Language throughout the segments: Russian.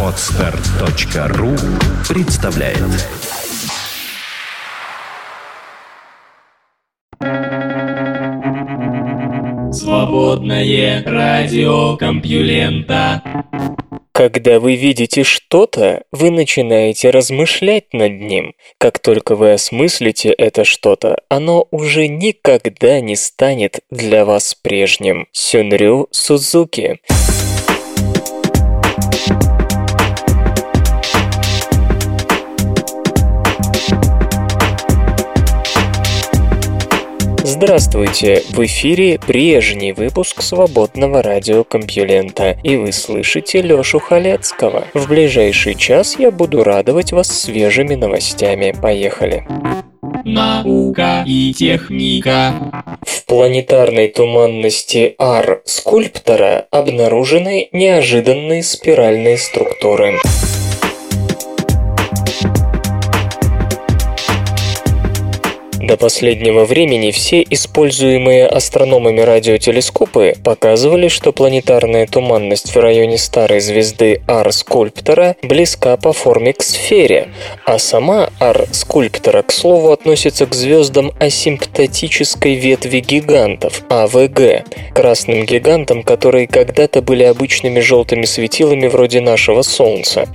Отстар.ру представляет Свободное радио Компьюлента когда вы видите что-то, вы начинаете размышлять над ним. Как только вы осмыслите это что-то, оно уже никогда не станет для вас прежним. Сюнрю Сузуки. Здравствуйте! В эфире прежний выпуск свободного радиокомпьюлента, и вы слышите Лёшу Халецкого. В ближайший час я буду радовать вас свежими новостями. Поехали! Наука и техника. В планетарной туманности Ар скульптора обнаружены неожиданные спиральные структуры. До последнего времени все используемые астрономами радиотелескопы показывали, что планетарная туманность в районе старой звезды Ар-скульптора близка по форме к сфере, а сама Ар-скульптора, к слову, относится к звездам асимптотической ветви гигантов, АВГ, красным гигантам, которые когда-то были обычными желтыми светилами вроде нашего Солнца.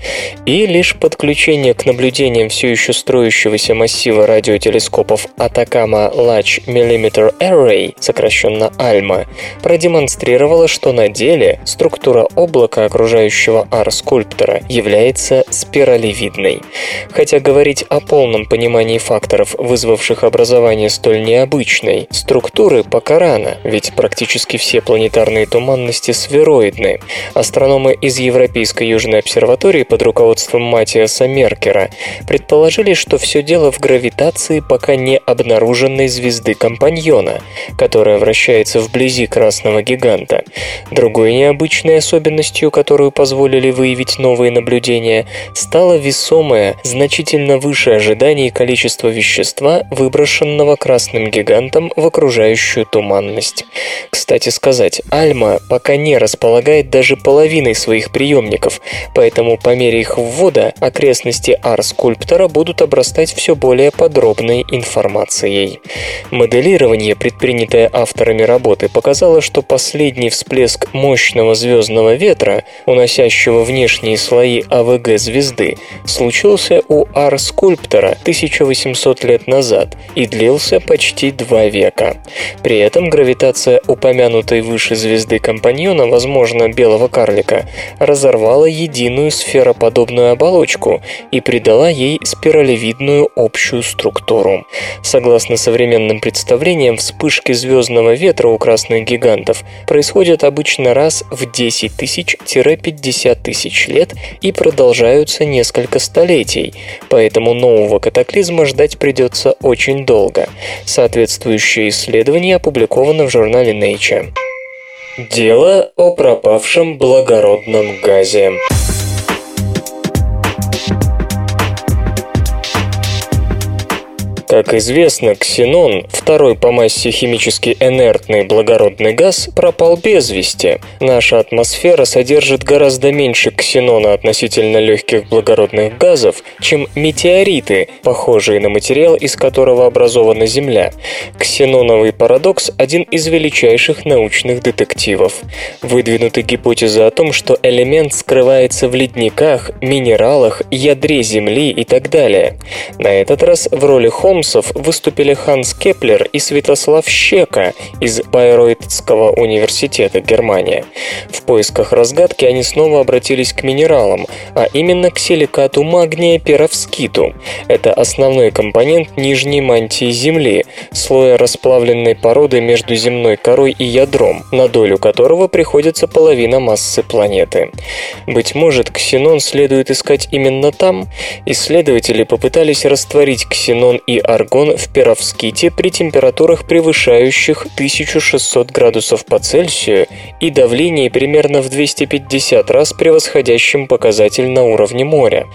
И лишь подключение к наблюдениям все еще строящегося массива радиотелескопов Atacama Large Millimeter Array, сокращенно ALMA, продемонстрировала, что на деле структура облака, окружающего ар-скульптора, является спиралевидной. Хотя говорить о полном понимании факторов, вызвавших образование столь необычной структуры, пока рано, ведь практически все планетарные туманности сфероидны. Астрономы из Европейской Южной обсерватории под руководством Матиаса Меркера предположили, что все дело в гравитации пока не обнаруженной звезды компаньона, которая вращается вблизи красного гиганта. Другой необычной особенностью, которую позволили выявить новые наблюдения, стало весомое, значительно выше ожиданий количество вещества, выброшенного красным гигантом в окружающую туманность. Кстати сказать, Альма пока не располагает даже половиной своих приемников, поэтому по мере их ввода окрестности Ар-скульптора будут обрастать все более подробной информацией информацией. Моделирование, предпринятое авторами работы, показало, что последний всплеск мощного звездного ветра, уносящего внешние слои АВГ звезды, случился у Ар-скульптора 1800 лет назад и длился почти два века. При этом гравитация упомянутой выше звезды компаньона, возможно, белого карлика, разорвала единую сфероподобную оболочку и придала ей спиралевидную общую структуру. Согласно современным представлениям, вспышки звездного ветра у красных гигантов происходят обычно раз в 10 тысяч-50 тысяч лет и продолжаются несколько столетий, поэтому нового катаклизма ждать придется очень долго. Соответствующее исследование опубликовано в журнале Nature. Дело о пропавшем благородном газе. Как известно, ксенон, второй по массе химически инертный благородный газ, пропал без вести. Наша атмосфера содержит гораздо меньше ксенона относительно легких благородных газов, чем метеориты, похожие на материал, из которого образована Земля. Ксеноновый парадокс – один из величайших научных детективов. Выдвинуты гипотезы о том, что элемент скрывается в ледниках, минералах, ядре Земли и так далее. На этот раз в роли Холмса Холмсов выступили Ханс Кеплер и Святослав Щека из Байройтского университета Германия. В поисках разгадки они снова обратились к минералам, а именно к силикату магния перовскиту. Это основной компонент нижней мантии Земли, слоя расплавленной породы между земной корой и ядром, на долю которого приходится половина массы планеты. Быть может, ксенон следует искать именно там? Исследователи попытались растворить ксенон и аргон в перовските при температурах, превышающих 1600 градусов по Цельсию и давлении примерно в 250 раз превосходящем показатель на уровне моря.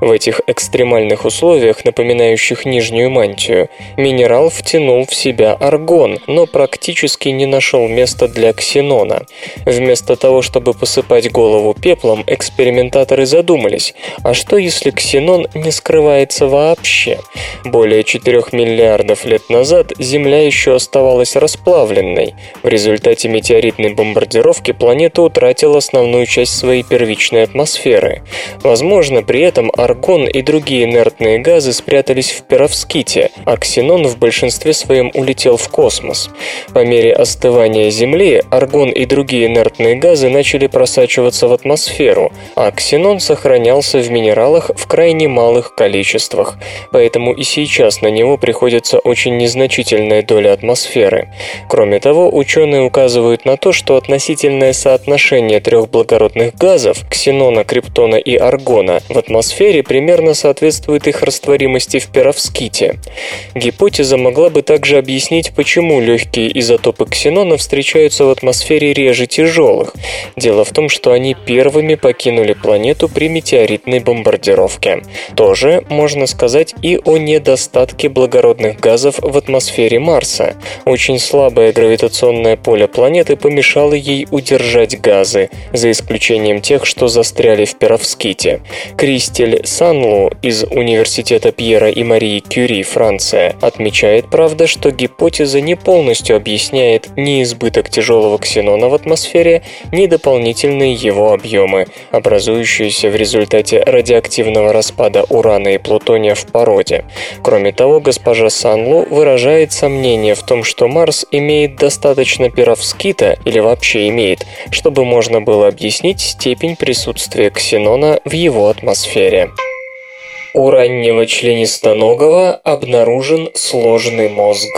В этих экстремальных условиях, напоминающих нижнюю мантию, минерал втянул в себя аргон, но практически не нашел места для ксенона. Вместо того, чтобы посыпать голову пеплом, экспериментаторы задумались, а что если ксенон не скрывается вообще? Более 4 миллиардов лет назад Земля еще оставалась расплавленной. В результате метеоритной бомбардировки планета утратила основную часть своей первичной атмосферы. Возможно, при этом аргон и другие инертные газы спрятались в перовските, а ксенон в большинстве своем улетел в космос. По мере остывания Земли аргон и другие инертные газы начали просачиваться в атмосферу, а ксенон сохранялся в минералах в крайне малых количествах, поэтому и сейчас на него приходится очень незначительная доля атмосферы. Кроме того, ученые указывают на то, что относительное соотношение трех благородных газов – ксенона, криптона и аргона – в атмосфере примерно соответствует их растворимости в перовските. Гипотеза могла бы также объяснить, почему легкие изотопы ксенона встречаются в атмосфере реже тяжелых. Дело в том, что они первыми покинули планету при метеоритной бомбардировке. Тоже можно сказать и о недостатке благородных газов в атмосфере Марса. Очень слабое гравитационное поле планеты помешало ей удержать газы, за исключением тех, что застряли в перовските. Кристель Санлу из Университета Пьера и Марии Кюри, Франция, отмечает, правда, что гипотеза не полностью объясняет ни избыток тяжелого ксенона в атмосфере, ни дополнительные его объемы, образующиеся в результате радиоактивного распада урана и плутония в породе. Кроме того, госпожа Санлу выражает сомнение в том, что Марс имеет достаточно перовскита или вообще имеет, чтобы можно было объяснить степень присутствия ксенона в его атмосфере. У раннего членистоногого обнаружен сложный мозг.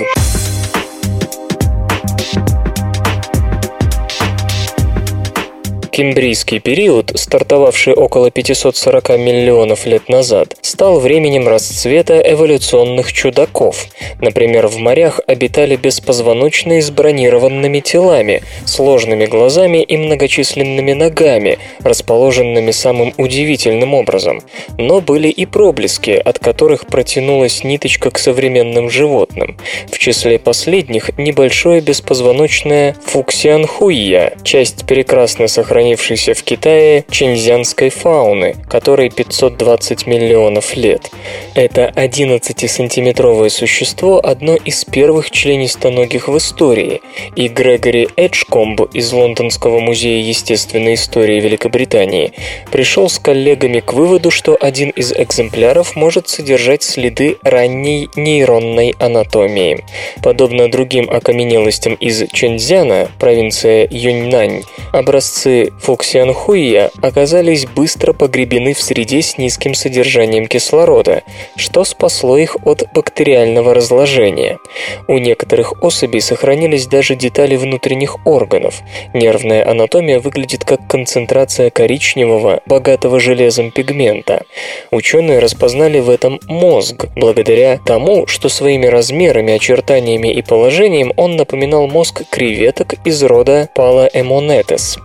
Кембрийский период, стартовавший около 540 миллионов лет назад, стал временем расцвета эволюционных чудаков. Например, в морях обитали беспозвоночные с бронированными телами, сложными глазами и многочисленными ногами, расположенными самым удивительным образом. Но были и проблески, от которых протянулась ниточка к современным животным. В числе последних небольшое беспозвоночное фуксианхуия, часть прекрасно сохранившаяся сохранившейся в Китае чинзянской фауны, которой 520 миллионов лет. Это 11-сантиметровое существо – одно из первых членистоногих в истории, и Грегори Эджкомб из Лондонского музея естественной истории Великобритании пришел с коллегами к выводу, что один из экземпляров может содержать следы ранней нейронной анатомии. Подобно другим окаменелостям из Чэньцзяна, провинция Юньнань, образцы Фуксианхуия оказались быстро погребены в среде с низким содержанием кислорода, что спасло их от бактериального разложения. У некоторых особей сохранились даже детали внутренних органов. Нервная анатомия выглядит как концентрация коричневого, богатого железом пигмента. Ученые распознали в этом мозг, благодаря тому, что своими размерами, очертаниями и положением он напоминал мозг креветок из рода Palaemonetes.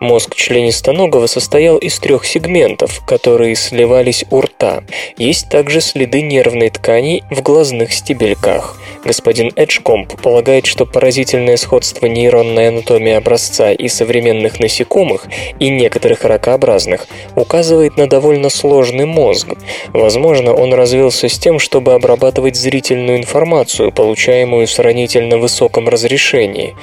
Мозг членистоногого состоял из трех сегментов, которые сливались у рта. Есть также следы нервной ткани в глазных стебельках. Господин Эджкомп полагает, что поразительное сходство нейронной анатомии образца и современных насекомых и некоторых ракообразных указывает на довольно сложный мозг. Возможно, он развился с тем, чтобы обрабатывать зрительную информацию, получаемую в сравнительно высоком разрешении.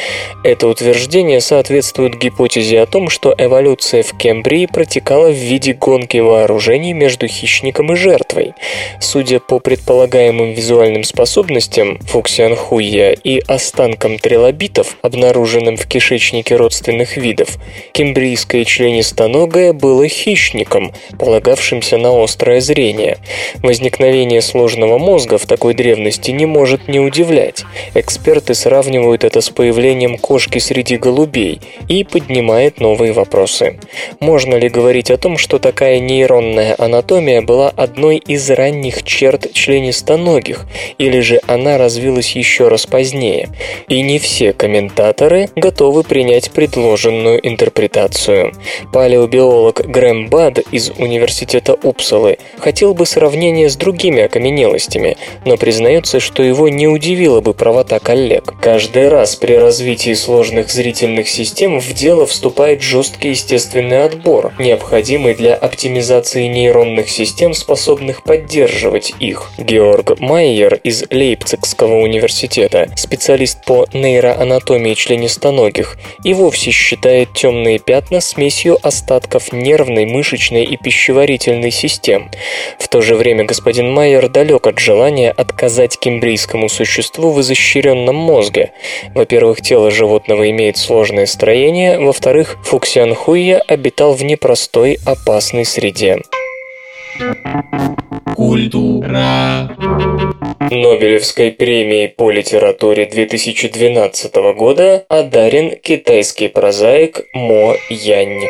Это утверждение соответствует гипотезе о том, что эволюция в Кембрии протекала в виде гонки вооружений между хищником и жертвой. Судя по предполагаемым визуальным способностям фуксианхуя и останкам трилобитов, обнаруженным в кишечнике родственных видов, кембрийское членистоногое было хищником, полагавшимся на острое зрение. Возникновение сложного мозга в такой древности не может не удивлять. Эксперты сравнивают это с появлением кошки среди голубей и поднимают поднимает новые вопросы. Можно ли говорить о том, что такая нейронная анатомия была одной из ранних черт членистоногих, или же она развилась еще раз позднее? И не все комментаторы готовы принять предложенную интерпретацию. Палеобиолог Грэм Бад из Университета Упсалы хотел бы сравнения с другими окаменелостями, но признается, что его не удивила бы правота коллег. Каждый раз при развитии сложных зрительных систем в дело вступает жесткий естественный отбор, необходимый для оптимизации нейронных систем, способных поддерживать их. Георг Майер из Лейпцигского университета, специалист по нейроанатомии членистоногих, и вовсе считает темные пятна смесью остатков нервной, мышечной и пищеварительной систем. В то же время господин Майер далек от желания отказать кембрийскому существу в изощренном мозге. Во-первых, тело животного имеет сложное строение, во-вторых, Фуксианхуя обитал в непростой, опасной среде. Культура. Нобелевской премией по литературе 2012 года одарен китайский прозаик Мо Янь.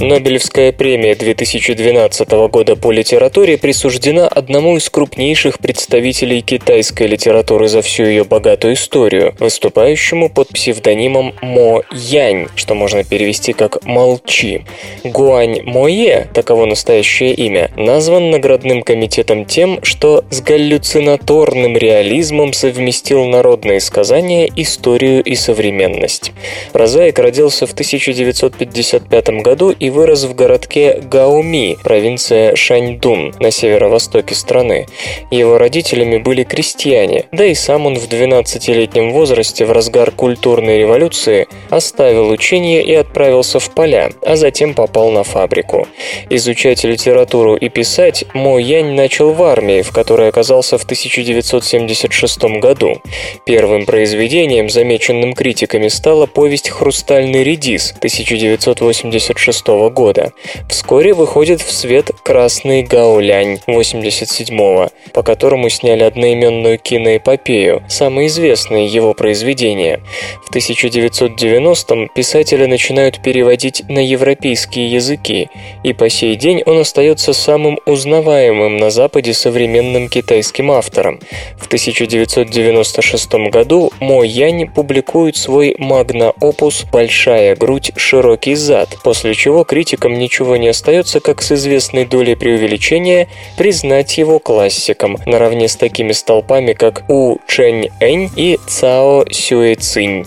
Нобелевская премия 2012 года по литературе присуждена одному из крупнейших представителей китайской литературы за всю ее богатую историю, выступающему под псевдонимом Мо Янь, что можно перевести как «молчи». Гуань Мое, таково настоящее имя, назван наградным комитетом тем, что с галлюцинаторным реализмом совместил народные сказания, историю и современность. Прозаик родился в 1955 году и вырос в городке Гауми, провинция Шаньдун, на северо-востоке страны. Его родителями были крестьяне, да и сам он в 12-летнем возрасте в разгар культурной революции оставил учение и отправился в поля, а затем попал на фабрику. Изучать литературу и писать Мо Янь начал в армии, в которой оказался в 1976 году. Первым произведением, замеченным критиками, стала повесть «Хрустальный редис» 1986 года. Вскоре выходит в свет «Красный Гаулянь» 87 по которому сняли одноименную киноэпопею, самое известное его произведение. В 1990-м писателя начинают переводить на европейские языки, и по сей день он остается самым узнаваемым на Западе современным китайским автором. В 1996 году Мо Янь публикует свой магна-опус «Большая грудь, широкий зад», после чего критикам ничего не остается, как с известной долей преувеличения признать его классиком, наравне с такими столпами, как У Чэнь Энь и Цао Сюэ Цинь.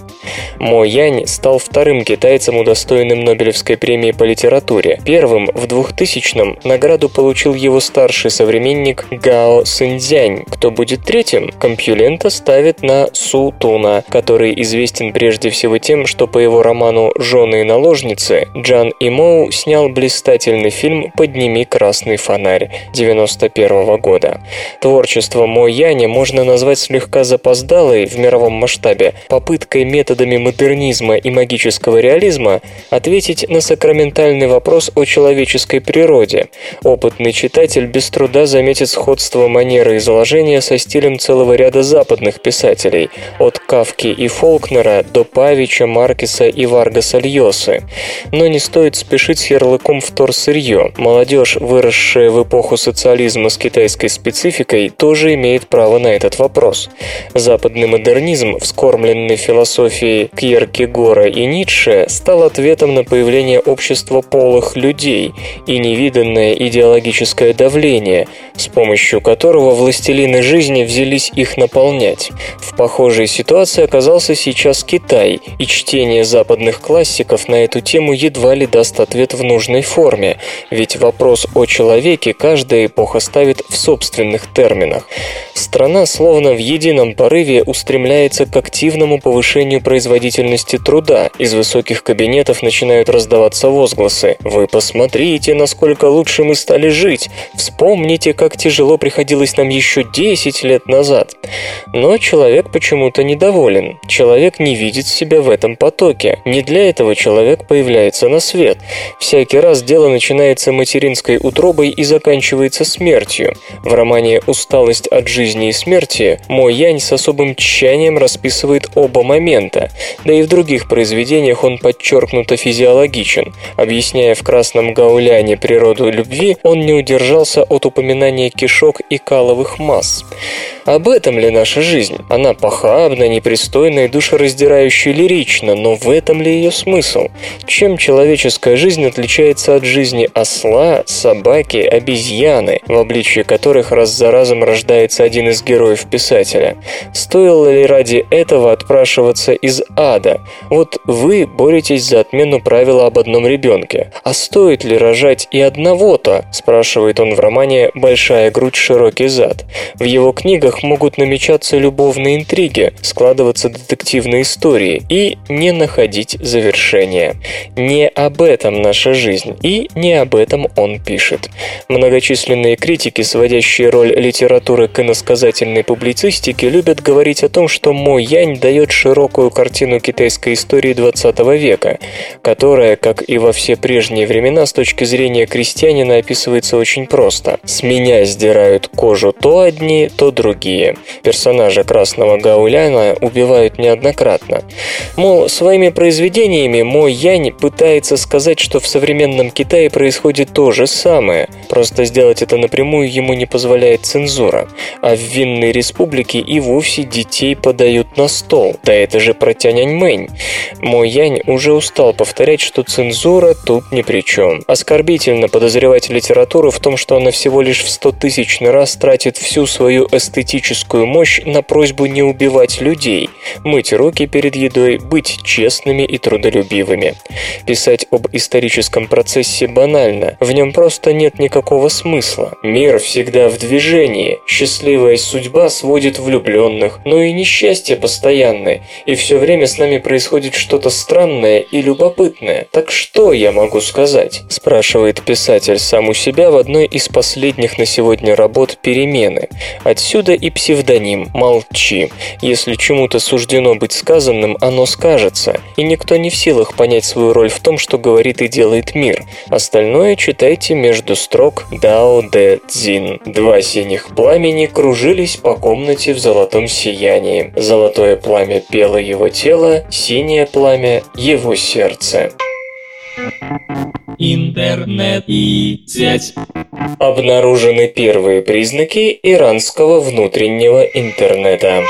Мо Янь стал вторым китайцем, удостоенным Нобелевской премии по литературе. Первым в 2000-м награду получил его старший современник Гао Синьцзянь. Кто будет третьим? Компьюлента ставит на Су Туна, который известен прежде всего тем, что по его роману «Жены и наложницы» Джан Имо Моу снял блистательный фильм «Подними красный фонарь» 91 года. Творчество Мо Яни можно назвать слегка запоздалой в мировом масштабе попыткой методами модернизма и магического реализма ответить на сакраментальный вопрос о человеческой природе. Опытный читатель без труда заметит сходство манеры изложения со стилем целого ряда западных писателей, от Кавки и Фолкнера до Павича, Маркеса и Варгаса Льосы. Но не стоит спешить спешить с ярлыком вторсырье. Молодежь, выросшая в эпоху социализма с китайской спецификой, тоже имеет право на этот вопрос. Западный модернизм, вскормленный философией Кьеркегора и Ницше, стал ответом на появление общества полых людей и невиданное идеологическое давление, с помощью которого властелины жизни взялись их наполнять. В похожей ситуации оказался сейчас Китай, и чтение западных классиков на эту тему едва ли даст ответ в нужной форме, ведь вопрос о человеке каждая эпоха ставит в собственных терминах. Страна словно в едином порыве устремляется к активному повышению производительности труда. Из высоких кабинетов начинают раздаваться возгласы. «Вы посмотрите, насколько лучше мы стали жить! Вспомните, как тяжело приходилось нам еще 10 лет назад!» Но человек почему-то недоволен. Человек не видит себя в этом потоке. Не для этого человек появляется на свет – Всякий раз дело начинается материнской утробой и заканчивается смертью. В романе «Усталость от жизни и смерти» Мо Янь с особым тщанием расписывает оба момента, да и в других произведениях он подчеркнуто физиологичен. Объясняя в «Красном гауляне» природу любви, он не удержался от упоминания кишок и каловых масс. Об этом ли наша жизнь? Она похабна, непристойна и душераздирающе лирична, но в этом ли ее смысл? Чем человеческая жизнь отличается от жизни осла, собаки, обезьяны, в обличье которых раз за разом рождается один из героев писателя? Стоило ли ради этого отпрашиваться из ада? Вот вы боретесь за отмену правила об одном ребенке. А стоит ли рожать и одного-то? Спрашивает он в романе «Большая грудь, широкий зад». В его книгах могут намечаться любовные интриги, складываться детективные истории и не находить завершения. Не об этом наша жизнь, и не об этом он пишет. Многочисленные критики, сводящие роль литературы к иносказательной публицистике, любят говорить о том, что Мо Янь дает широкую картину китайской истории 20 века, которая, как и во все прежние времена, с точки зрения крестьянина описывается очень просто. С меня сдирают кожу то одни, то другие. Персонажа Красного Гауляна убивают неоднократно. Мол, своими произведениями Мо Янь пытается сказать, что в современном Китае происходит то же самое, просто сделать это напрямую ему не позволяет цензура. А в Винной Республике и вовсе детей подают на стол. Да это же про Тяньаньмэнь. Мо Янь уже устал повторять, что цензура тут ни при чем. Оскорбительно подозревать литературу в том, что она всего лишь в стотысячный раз тратит всю свою эстетическую мощь на просьбу не убивать людей, мыть руки перед едой, быть честными и трудолюбивыми. Писать об историческом процессе банально, в нем просто нет никакого смысла. Мир всегда в движении, счастливая судьба сводит влюбленных, но и несчастье постоянное, и все время с нами происходит что-то странное и любопытное. Так что я могу сказать? Спрашивает писатель сам у себя в одной из последних на сегодня работ «Перемены». Отсюда и псевдоним «Молчи». Если чему-то суждено быть сказанным, оно скажется, и никто не в силах понять свою роль в том, что говорит и делает мир. Остальное читайте между строк Дао Дэ Цзин. Два синих пламени кружились по комнате в золотом сиянии. Золотое пламя пело его тело, синее пламя – его сердце. Интернет и сеть. Обнаружены первые признаки иранского внутреннего интернета.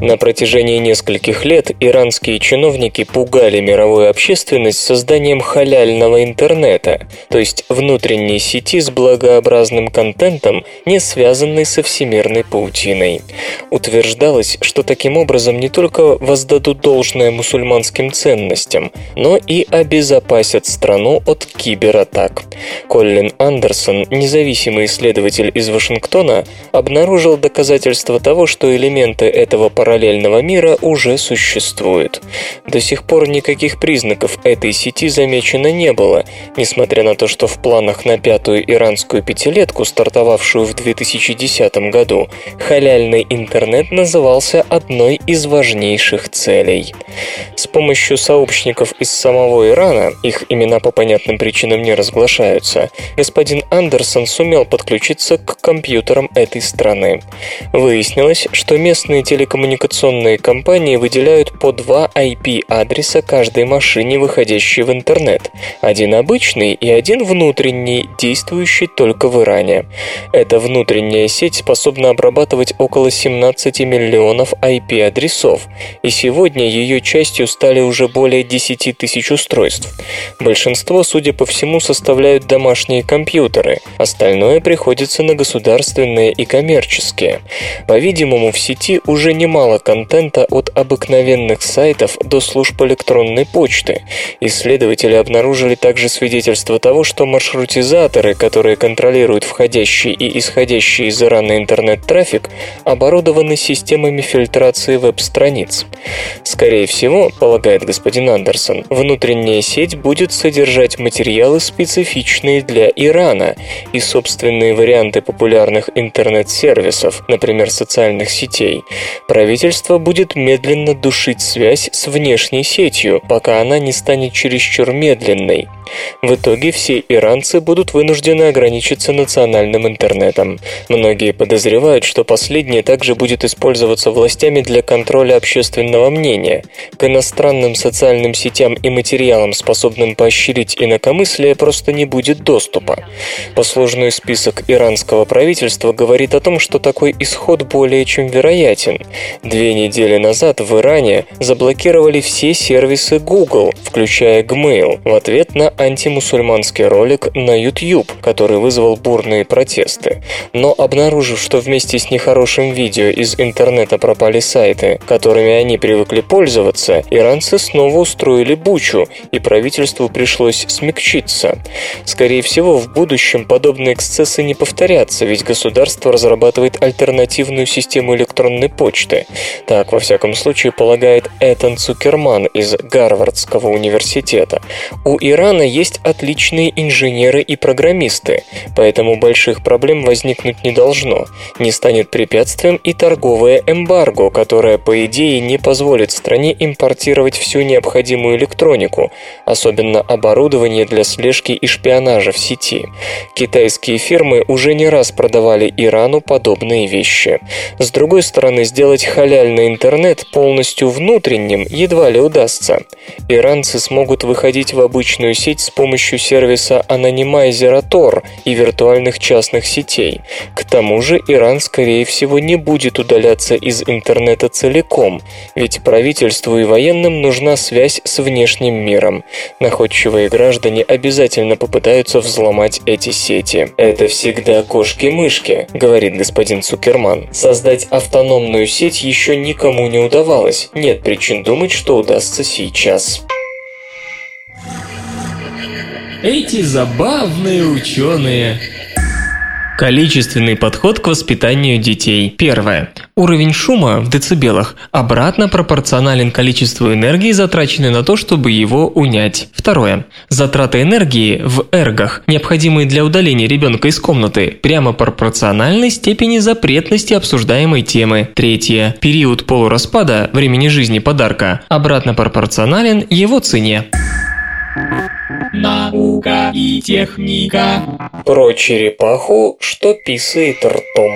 На протяжении нескольких лет иранские чиновники пугали мировую общественность созданием халяльного интернета, то есть внутренней сети с благообразным контентом, не связанной со всемирной паутиной. Утверждалось, что таким образом не только воздадут должное мусульманским ценностям, но и обезопасят страну от кибератак. Коллин Андерсон, независимый исследователь из Вашингтона, обнаружил доказательства того, что элементы этого парадокса параллельного мира уже существует. До сих пор никаких признаков этой сети замечено не было, несмотря на то, что в планах на пятую иранскую пятилетку, стартовавшую в 2010 году, халяльный интернет назывался одной из важнейших целей. С помощью сообщников из самого Ирана, их имена по понятным причинам не разглашаются, господин Андерсон сумел подключиться к компьютерам этой страны. Выяснилось, что местные телекоммуникационные телекоммуникационные компании выделяют по два IP-адреса каждой машине, выходящей в интернет. Один обычный и один внутренний, действующий только в Иране. Эта внутренняя сеть способна обрабатывать около 17 миллионов IP-адресов, и сегодня ее частью стали уже более 10 тысяч устройств. Большинство, судя по всему, составляют домашние компьютеры, остальное приходится на государственные и коммерческие. По-видимому, в сети уже немало мало контента от обыкновенных сайтов до служб электронной почты. Исследователи обнаружили также свидетельство того, что маршрутизаторы, которые контролируют входящий и исходящий из Ирана интернет-трафик, оборудованы системами фильтрации веб-страниц. Скорее всего, полагает господин Андерсон, внутренняя сеть будет содержать материалы, специфичные для Ирана, и собственные варианты популярных интернет-сервисов, например, социальных сетей. Правительство правительство будет медленно душить связь с внешней сетью, пока она не станет чересчур медленной. В итоге все иранцы будут вынуждены ограничиться национальным интернетом. Многие подозревают, что последнее также будет использоваться властями для контроля общественного мнения. К иностранным социальным сетям и материалам, способным поощрить инакомыслие, просто не будет доступа. Послужной список иранского правительства говорит о том, что такой исход более чем вероятен. Две недели назад в Иране заблокировали все сервисы Google, включая Gmail, в ответ на антимусульманский ролик на YouTube, который вызвал бурные протесты. Но обнаружив, что вместе с нехорошим видео из интернета пропали сайты, которыми они привыкли пользоваться, иранцы снова устроили бучу, и правительству пришлось смягчиться. Скорее всего, в будущем подобные эксцессы не повторятся, ведь государство разрабатывает альтернативную систему электронной почты. Так, во всяком случае, полагает Этан Цукерман из Гарвардского университета. У Ирана есть отличные инженеры и программисты, поэтому больших проблем возникнуть не должно. Не станет препятствием и торговое эмбарго, которое, по идее, не позволит стране импортировать всю необходимую электронику, особенно оборудование для слежки и шпионажа в сети. Китайские фирмы уже не раз продавали Ирану подобные вещи. С другой стороны, сделать халяльный интернет полностью внутренним едва ли удастся. Иранцы смогут выходить в обычную сеть с помощью сервиса анонимайзера Tor и виртуальных частных сетей. К тому же Иран, скорее всего, не будет удаляться из интернета целиком, ведь правительству и военным нужна связь с внешним миром. Находчивые граждане обязательно попытаются взломать эти сети. Это всегда кошки-мышки, говорит господин Цукерман. Создать автономную сеть еще никому не удавалось. Нет причин думать, что удастся сейчас. Эти забавные ученые. Количественный подход к воспитанию детей. Первое. Уровень шума в децибелах обратно пропорционален количеству энергии, затраченной на то, чтобы его унять. Второе. Затраты энергии в эргах, необходимые для удаления ребенка из комнаты, прямо пропорциональны степени запретности обсуждаемой темы. Третье. Период полураспада времени жизни подарка обратно пропорционален его цене. Наука и техника. Про черепаху, что писает ртом.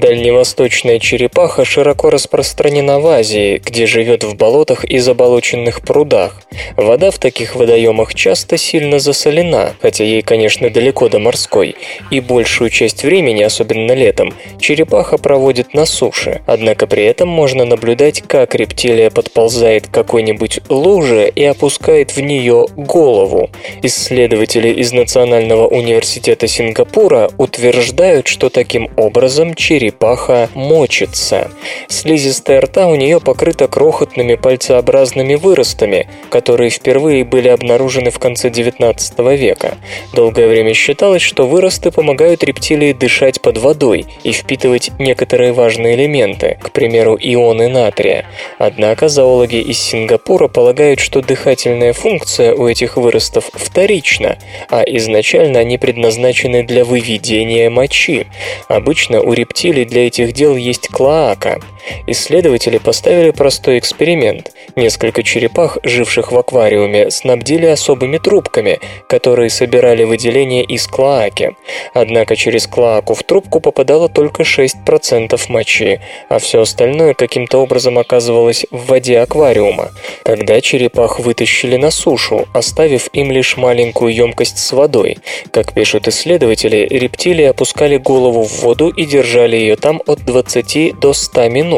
Дальневосточная черепаха широко распространена в Азии, где живет в болотах и заболоченных прудах. Вода в таких водоемах часто сильно засолена, хотя ей, конечно, далеко до морской, и большую часть времени, особенно летом, черепаха проводит на суше. Однако при этом можно наблюдать, как рептилия подползает к какой-нибудь луже и опускает в нее голову. Исследователи из Национального университета Сингапура утверждают, что таким образом черепаха черепаха мочится. Слизистая рта у нее покрыта крохотными пальцеобразными выростами, которые впервые были обнаружены в конце 19 века. Долгое время считалось, что выросты помогают рептилии дышать под водой и впитывать некоторые важные элементы, к примеру, ионы натрия. Однако зоологи из Сингапура полагают, что дыхательная функция у этих выростов вторична, а изначально они предназначены для выведения мочи. Обычно у рептилий для этих дел есть клоака. Исследователи поставили простой эксперимент. Несколько черепах, живших в аквариуме, снабдили особыми трубками, которые собирали выделение из клоаки. Однако через клоаку в трубку попадало только 6% мочи, а все остальное каким-то образом оказывалось в воде аквариума. Тогда черепах вытащили на сушу, оставив им лишь маленькую емкость с водой. Как пишут исследователи, рептилии опускали голову в воду и держали ее там от 20 до 100 минут.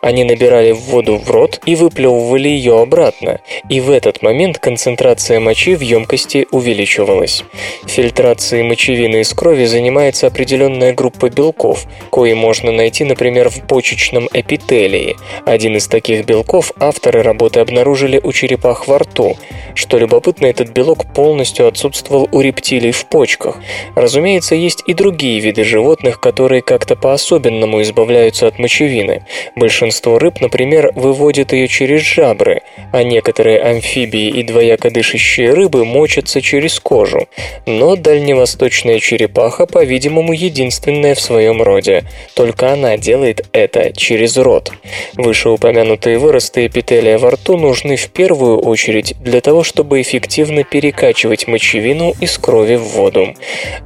Они набирали воду в рот и выплевывали ее обратно, и в этот момент концентрация мочи в емкости увеличивалась. Фильтрацией мочевины из крови занимается определенная группа белков, кои можно найти, например, в почечном эпителии. Один из таких белков авторы работы обнаружили у черепах во рту. Что любопытно, этот белок полностью отсутствовал у рептилий в почках. Разумеется, есть и другие виды животных, которые как-то по-особенному избавляются от мочевины. Большинство рыб, например, выводят ее через жабры, а некоторые амфибии и двояко дышащие рыбы мочатся через кожу. Но дальневосточная черепаха, по-видимому, единственная в своем роде. Только она делает это через рот. Вышеупомянутые выросты эпителия во рту нужны в первую очередь для того, чтобы эффективно перекачивать мочевину из крови в воду.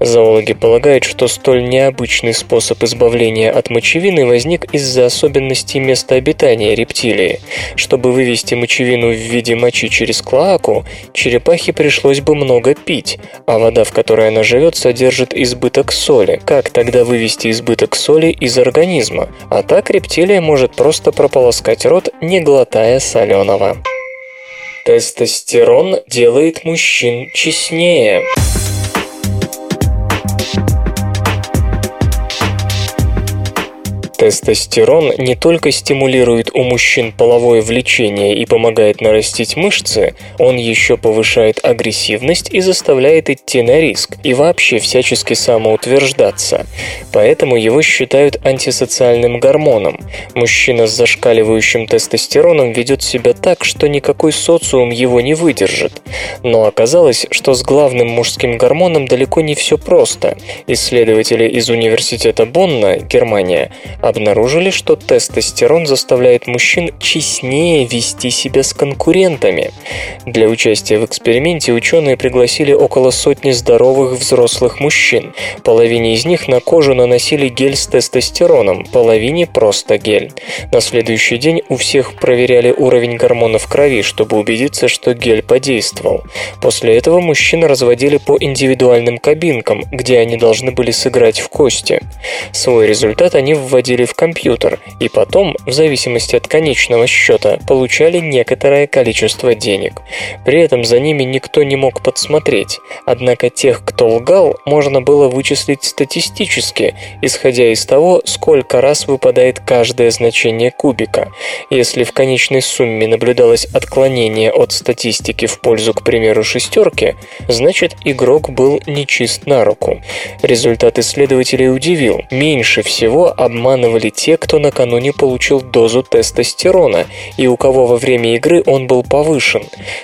Зоологи полагают, что столь необычный способ избавления от мочевины возник из-за особенностей места обитания рептилии. Чтобы вывести мочевину в виде мочи через клоаку, черепахе пришлось бы много пить, а вода, в которой она живет, содержит избыток соли. Как тогда вывести избыток соли из организма? А так рептилия может просто прополоскать рот, не глотая соленого. Тестостерон делает мужчин честнее. Тестостерон не только стимулирует у мужчин половое влечение и помогает нарастить мышцы, он еще повышает агрессивность и заставляет идти на риск и вообще всячески самоутверждаться. Поэтому его считают антисоциальным гормоном. Мужчина с зашкаливающим тестостероном ведет себя так, что никакой социум его не выдержит. Но оказалось, что с главным мужским гормоном далеко не все просто. Исследователи из университета Бонна, Германия, обнаружили, что тестостерон заставляет мужчин честнее вести себя с конкурентами. Для участия в эксперименте ученые пригласили около сотни здоровых взрослых мужчин. Половине из них на кожу наносили гель с тестостероном, половине просто гель. На следующий день у всех проверяли уровень гормонов крови, чтобы убедиться, что гель подействовал. После этого мужчин разводили по индивидуальным кабинкам, где они должны были сыграть в кости. Свой результат они вводили в компьютер и потом, в зависимости от конечного счета, получали некоторое количество денег. При этом за ними никто не мог подсмотреть. Однако тех, кто лгал, можно было вычислить статистически, исходя из того, сколько раз выпадает каждое значение кубика. Если в конечной сумме наблюдалось отклонение от статистики в пользу, к примеру, шестерки, значит игрок был нечист на руку. Результат исследователей удивил. Меньше всего обманывали обманывали те, кто накануне получил дозу тестостерона и у кого во время игры он был повышен.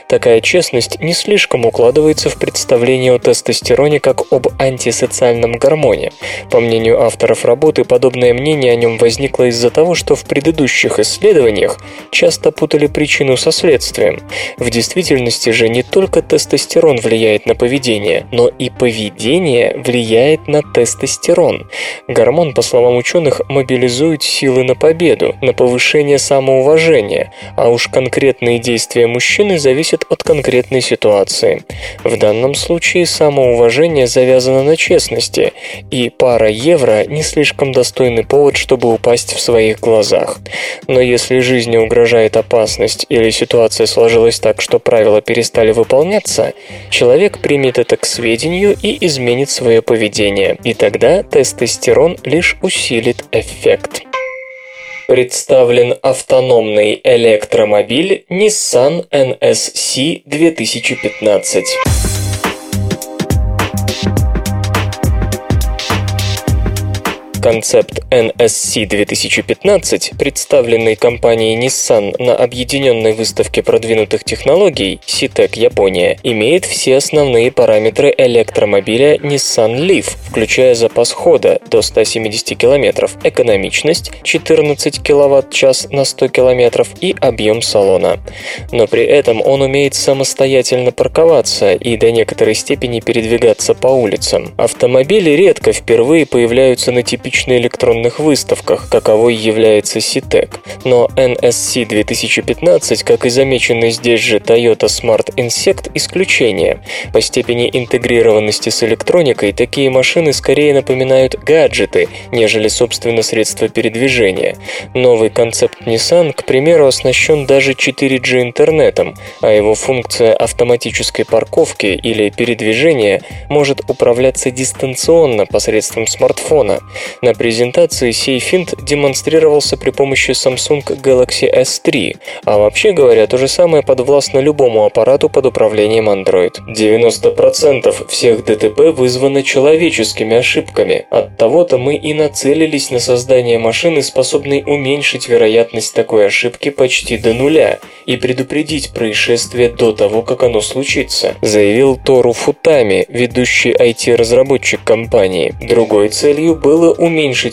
Такая честность не слишком укладывается в представление о тестостероне как об антисоциальном гормоне. По мнению авторов работы, подобное мнение о нем возникло из-за того, что в предыдущих исследованиях часто путали причину со следствием. В действительности же не только тестостерон влияет на поведение, но и поведение влияет на тестостерон. Гормон, по словам ученых, мобилизует мобилизует силы на победу, на повышение самоуважения, а уж конкретные действия мужчины зависят от конкретной ситуации. В данном случае самоуважение завязано на честности, и пара евро не слишком достойный повод, чтобы упасть в своих глазах. Но если жизни угрожает опасность или ситуация сложилась так, что правила перестали выполняться, человек примет это к сведению и изменит свое поведение. И тогда тестостерон лишь усилит эффект эффект. Представлен автономный электромобиль Nissan NSC 2015. Концепт NSC 2015, представленный компанией Nissan на объединенной выставке продвинутых технологий CITEC Япония, имеет все основные параметры электромобиля Nissan Leaf, включая запас хода до 170 км, экономичность 14 кВт-час на 100 км и объем салона. Но при этом он умеет самостоятельно парковаться и до некоторой степени передвигаться по улицам. Автомобили редко впервые появляются на типично электронных выставках, каковой является CITEC. Но NSC 2015, как и замеченный здесь же Toyota Smart Insect, исключение. По степени интегрированности с электроникой такие машины скорее напоминают гаджеты, нежели собственно средства передвижения. Новый концепт Nissan, к примеру, оснащен даже 4G интернетом, а его функция автоматической парковки или передвижения может управляться дистанционно посредством смартфона. На презентации сей финт демонстрировался при помощи Samsung Galaxy S3, а вообще говоря, то же самое подвластно любому аппарату под управлением Android. 90% всех ДТП вызвано человеческими ошибками. От того-то мы и нацелились на создание машины, способной уменьшить вероятность такой ошибки почти до нуля и предупредить происшествие до того, как оно случится, заявил Тору Футами, ведущий IT-разработчик компании. Другой целью было уменьшить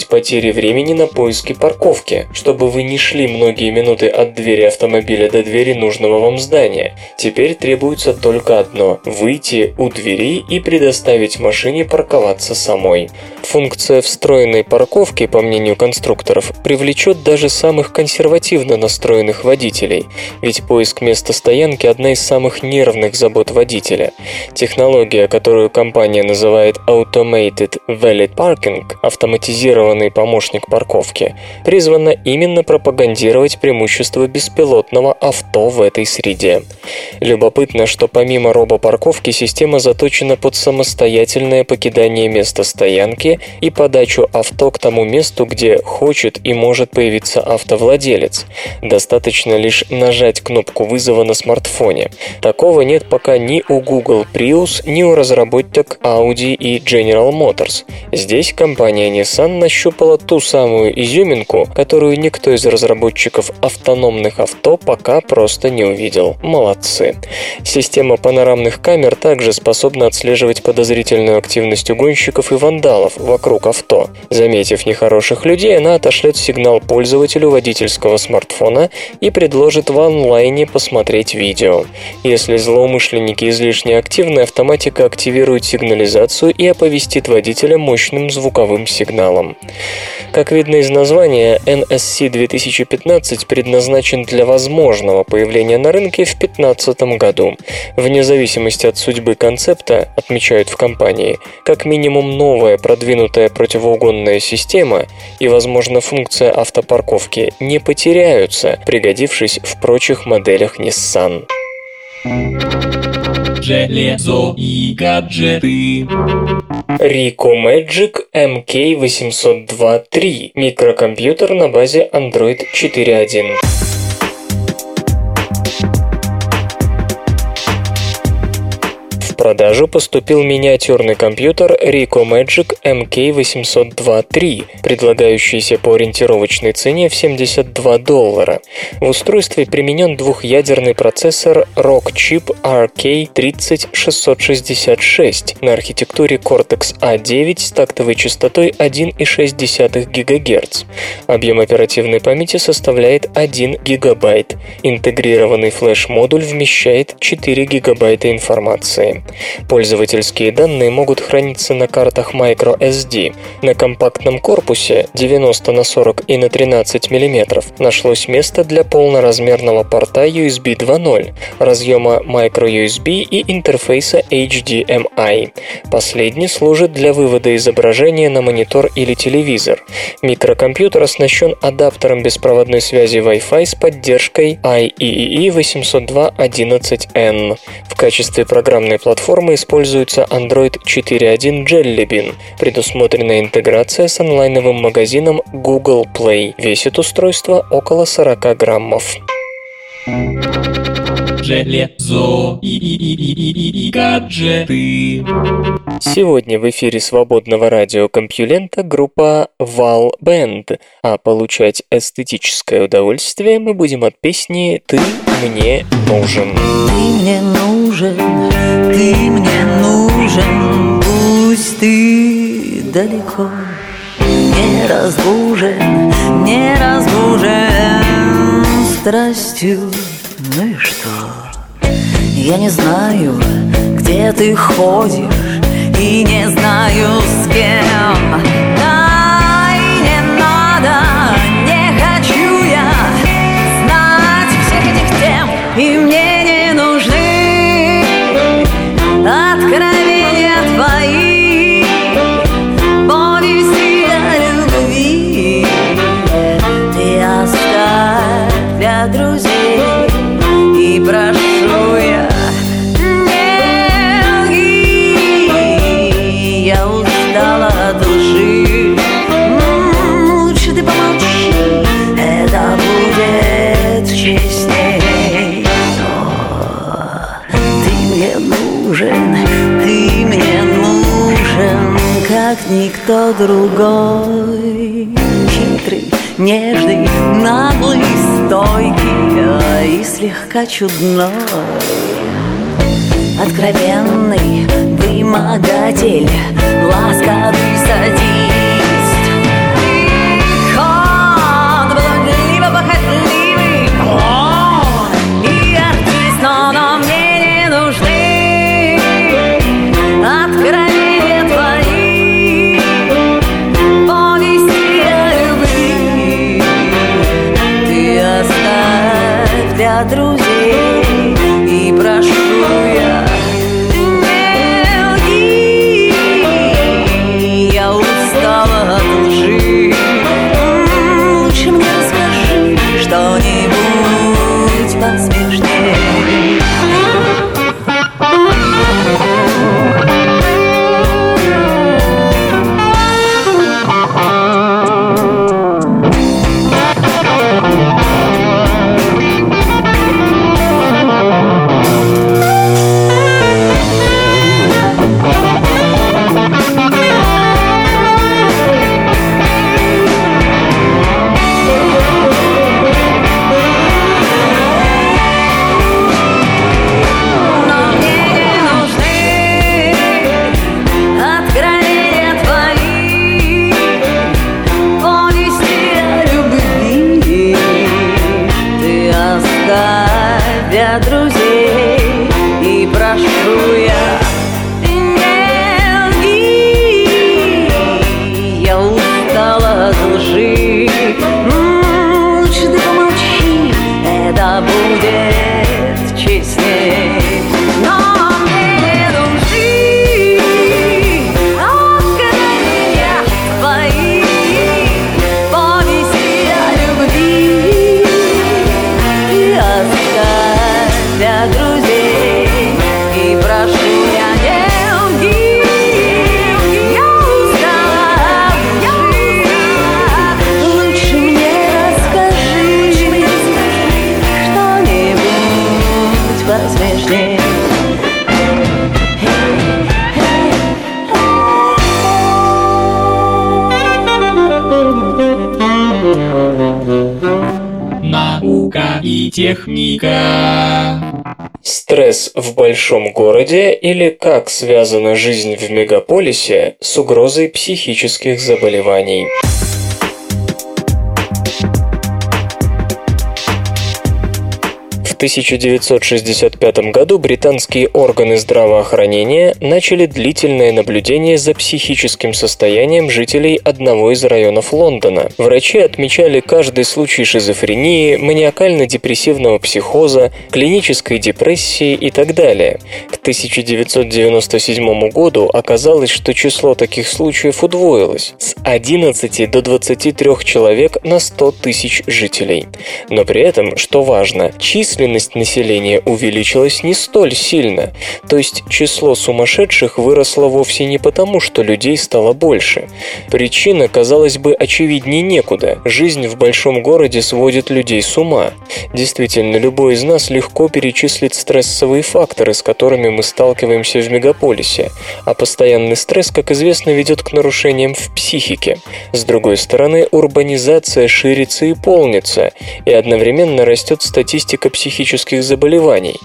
потери времени на поиски парковки, чтобы вы не шли многие минуты от двери автомобиля до двери нужного вам здания. Теперь требуется только одно – выйти у двери и предоставить машине парковаться самой. Функция встроенной парковки, по мнению конструкторов, привлечет даже самых консервативно настроенных водителей, ведь поиск места стоянки – одна из самых нервных забот водителя. Технология, которую компания называет Automated Valet Parking – автоматизированный помощник парковки, призвана именно пропагандировать преимущества беспилотного авто в этой среде. Любопытно, что помимо робопарковки система заточена под самостоятельное покидание места стоянки и подачу авто к тому месту, где хочет и может появиться автовладелец. Достаточно лишь нажать кнопку вызова на смартфоне. Такого нет пока ни у Google Prius, ни у разработчик Audi и General Motors. Здесь компания Nissan нащупала ту самую изюминку, которую никто из разработчиков автономных авто пока просто не увидел. Молодцы. Система панорамных камер также способна отслеживать подозрительную активность угонщиков и вандалов вокруг авто. Заметив нехороших людей, она отошлет сигнал пользователю водительского смартфона и предложит в онлайне посмотреть видео. Если злоумышленники излишне активны, автоматика активирует сигнализацию и оповестит водителя мощным звуковым сигналом. Как видно из названия, NSC 2015 предназначен для возможного появления на рынке в 2015 году. Вне зависимости от судьбы концепта, отмечают в компании, как минимум новая продвинутая противоугонная система и, возможно, функция автопарковки не потеряются, пригодившись в прочих моделях Nissan. Железо и гаджеты. Rico Magic MK802.3 микрокомпьютер на базе Android 4.1. продажу поступил миниатюрный компьютер Rico Magic MK802.3, предлагающийся по ориентировочной цене в 72 доллара. В устройстве применен двухъядерный процессор Rockchip RK30666 на архитектуре Cortex-A9 с тактовой частотой 1,6 ГГц. Объем оперативной памяти составляет 1 ГБ. Интегрированный флеш-модуль вмещает 4 ГБ информации. Пользовательские данные могут храниться на картах microSD. На компактном корпусе 90 на 40 и на 13 мм нашлось место для полноразмерного порта USB 2.0, разъема microUSB и интерфейса HDMI. Последний служит для вывода изображения на монитор или телевизор. Микрокомпьютер оснащен адаптером беспроводной связи Wi-Fi с поддержкой IEEE 802.11n. В качестве программной платформы платформы используется Android 4.1 Jelly Bean. Предусмотрена интеграция с онлайновым магазином Google Play. Весит устройство около 40 граммов. Железо и, и, и, и, и, и гаджеты. Сегодня в эфире свободного радиокомпьюлента группа Val Band, а получать эстетическое удовольствие мы будем от песни «Ты мне нужен». Ты мне нужен, ты мне нужен, пусть ты далеко не разбужен, не разбужен страстью. Ну и что? Я не знаю, где ты ходишь, и не знаю с кем. Да, никто другой. Хитрый, нежный, наглый, стойкий а и слегка чудной. Откровенный вымогатель, ласковый садист оставь Наука и техника. Стресс в большом городе или как связана жизнь в мегаполисе с угрозой психических заболеваний. 1965 году британские органы здравоохранения начали длительное наблюдение за психическим состоянием жителей одного из районов Лондона. Врачи отмечали каждый случай шизофрении, маниакально-депрессивного психоза, клинической депрессии и так далее. К 1997 году оказалось, что число таких случаев удвоилось с 11 до 23 человек на 100 тысяч жителей. Но при этом, что важно, численность населения увеличилась не столь сильно, то есть число сумасшедших выросло вовсе не потому, что людей стало больше. Причина, казалось бы, очевиднее некуда. Жизнь в большом городе сводит людей с ума. Действительно, любой из нас легко перечислит стрессовые факторы, с которыми мы сталкиваемся в мегаполисе, а постоянный стресс, как известно, ведет к нарушениям в психике. С другой стороны, урбанизация ширится и полнится, и одновременно растет статистика психических заболеваний.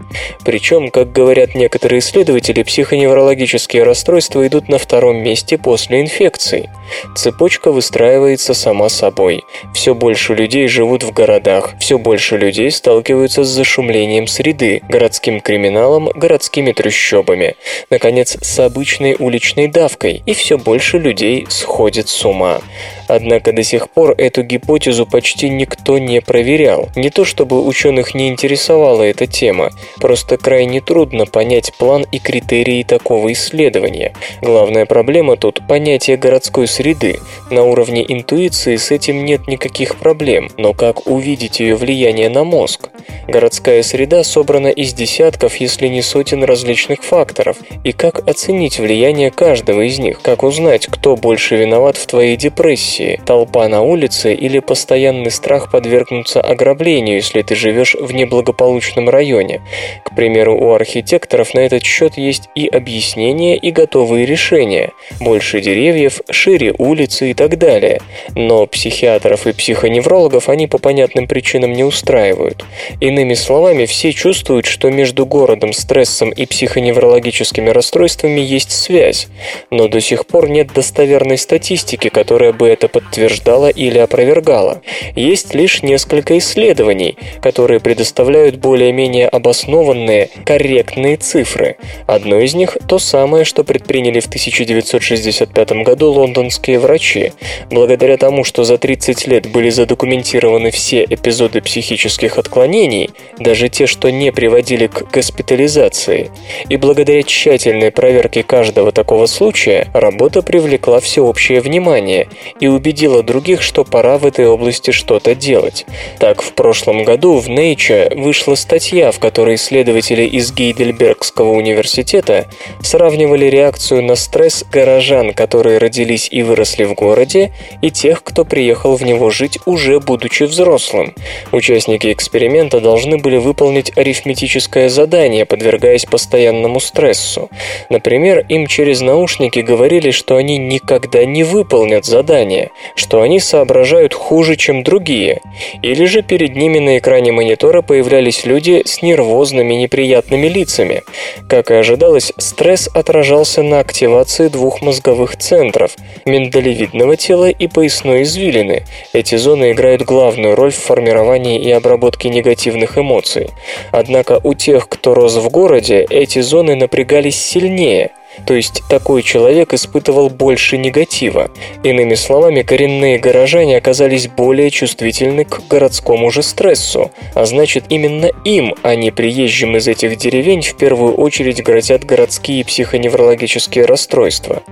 Причем, как говорят некоторые исследователи, психоневрологические расстройства идут на втором месте после инфекций. Цепочка выстраивается сама собой. Все больше людей живут в городах, все больше людей сталкиваются с зашумлением среды, городским криминалом, городскими трущобами, наконец, с обычной уличной давкой, и все больше людей сходит с ума. Однако до сих пор эту гипотезу почти никто не проверял. Не то чтобы ученых не интересовала эта тема, просто крайне трудно понять план и критерии такого исследования. Главная проблема тут – понятие городской среды. На уровне интуиции с этим нет никаких проблем, но как увидеть ее влияние на мозг? Городская среда собрана из десятков, если не сотен различных факторов, и как оценить влияние каждого из них? Как узнать, кто больше виноват в твоей депрессии? Депрессии, толпа на улице или постоянный страх подвергнуться ограблению, если ты живешь в неблагополучном районе. К примеру, у архитекторов на этот счет есть и объяснения, и готовые решения. Больше деревьев, шире улицы и так далее. Но психиатров и психоневрологов они по понятным причинам не устраивают. Иными словами, все чувствуют, что между городом, стрессом и психоневрологическими расстройствами есть связь, но до сих пор нет достоверной статистики, которая бы это подтверждала или опровергала. Есть лишь несколько исследований, которые предоставляют более-менее обоснованные, корректные цифры. Одно из них – то самое, что предприняли в 1965 году лондонские врачи. Благодаря тому, что за 30 лет были задокументированы все эпизоды психических отклонений, даже те, что не приводили к госпитализации, и благодаря тщательной проверке каждого такого случая, работа привлекла всеобщее внимание и убедила других, что пора в этой области что-то делать. Так, в прошлом году в Nature вышла статья, в которой исследователи из Гейдельбергского университета сравнивали реакцию на стресс горожан, которые родились и выросли в городе, и тех, кто приехал в него жить уже будучи взрослым. Участники эксперимента должны были выполнить арифметическое задание, подвергаясь постоянному стрессу. Например, им через наушники говорили, что они никогда не выполнят задание, что они соображают хуже, чем другие. Или же перед ними на экране монитора появлялись люди с нервозными неприятными лицами. Как и ожидалось, стресс отражался на активации двух мозговых центров – миндалевидного тела и поясной извилины. Эти зоны играют главную роль в формировании и обработке негативных эмоций. Однако у тех, кто рос в городе, эти зоны напрягались сильнее – то есть такой человек испытывал больше негатива. Иными словами, коренные горожане оказались более чувствительны к городскому же стрессу, а значит именно им, а не приезжим из этих деревень, в первую очередь грозят городские психоневрологические расстройства.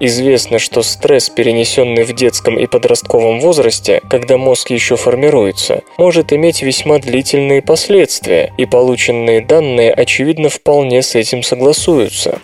Известно, что стресс, перенесенный в детском и подростковом возрасте, когда мозг еще формируется, может иметь весьма длительные последствия, и полученные данные, очевидно, вполне с этим согласуются.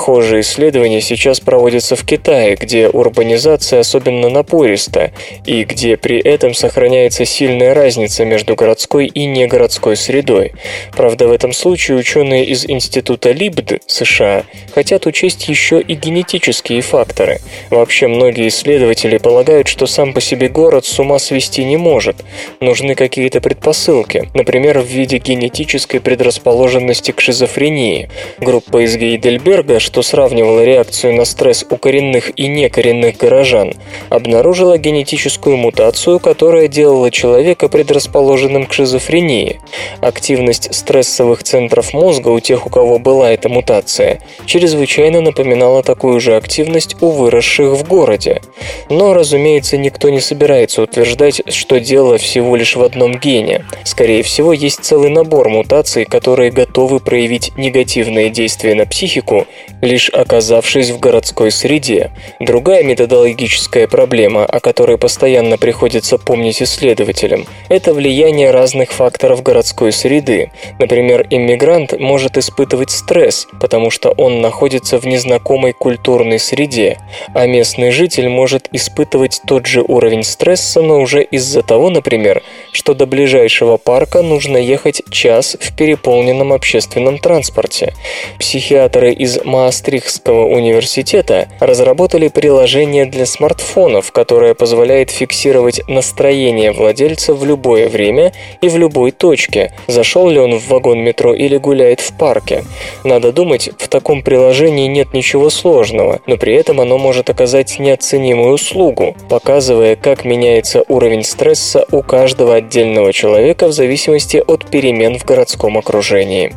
Похожие исследования сейчас проводятся в Китае, где урбанизация особенно напориста, и где при этом сохраняется сильная разница между городской и негородской средой. Правда, в этом случае ученые из Института Либд США хотят учесть еще и генетические факторы. Вообще, многие исследователи полагают, что сам по себе город с ума свести не может. Нужны какие-то предпосылки, например, в виде генетической предрасположенности к шизофрении. Группа из Гейдельберга, что сравнивала реакцию на стресс у коренных и некоренных горожан, обнаружила генетическую мутацию, которая делала человека предрасположенным к шизофрении. Активность стрессовых центров мозга у тех, у кого была эта мутация, чрезвычайно напоминала такую же активность у выросших в городе. Но, разумеется, никто не собирается утверждать, что дело всего лишь в одном гене. Скорее всего, есть целый набор мутаций, которые готовы проявить негативные действия на психику лишь оказавшись в городской среде. Другая методологическая проблема, о которой постоянно приходится помнить исследователям, это влияние разных факторов городской среды. Например, иммигрант может испытывать стресс, потому что он находится в незнакомой культурной среде, а местный житель может испытывать тот же уровень стресса, но уже из-за того, например, что до ближайшего парка нужно ехать час в переполненном общественном транспорте. Психиатры из Маастрихтского университета разработали приложение для смартфонов, которое позволяет фиксировать настроение владельца в любое время и в любой точке, зашел ли он в вагон метро или гуляет в парке. Надо думать, в таком приложении нет ничего сложного, но при этом оно может оказать неоценимую услугу, показывая, как меняется уровень стресса у каждого отдельного человека в зависимости от перемен в городском окружении.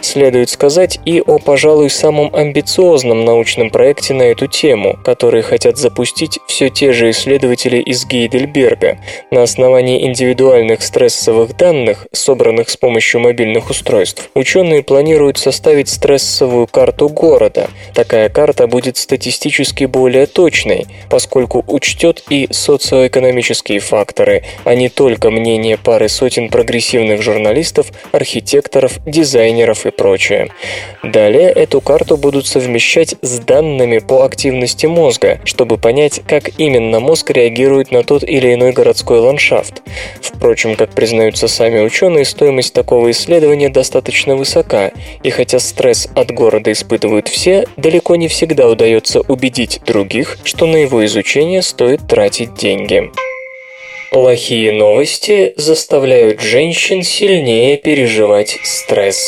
Следует сказать и о, пожалуй, самом амбициозном научном проекте на эту тему, который хотят запустить все те же исследователи из Гейдельберга. На основании индивидуальных стрессовых данных, собранных с помощью мобильных устройств, ученые планируют составить стрессовую карту города. Такая карта будет статистически более точной, поскольку учтет и социоэкономические факторы, а не только мнение пары сотен прогрессивных журналистов, архитекторов, дизайнеров и прочее. Далее эту карту будут будут совмещать с данными по активности мозга, чтобы понять, как именно мозг реагирует на тот или иной городской ландшафт. Впрочем, как признаются сами ученые, стоимость такого исследования достаточно высока, и хотя стресс от города испытывают все, далеко не всегда удается убедить других, что на его изучение стоит тратить деньги. Плохие новости заставляют женщин сильнее переживать стресс.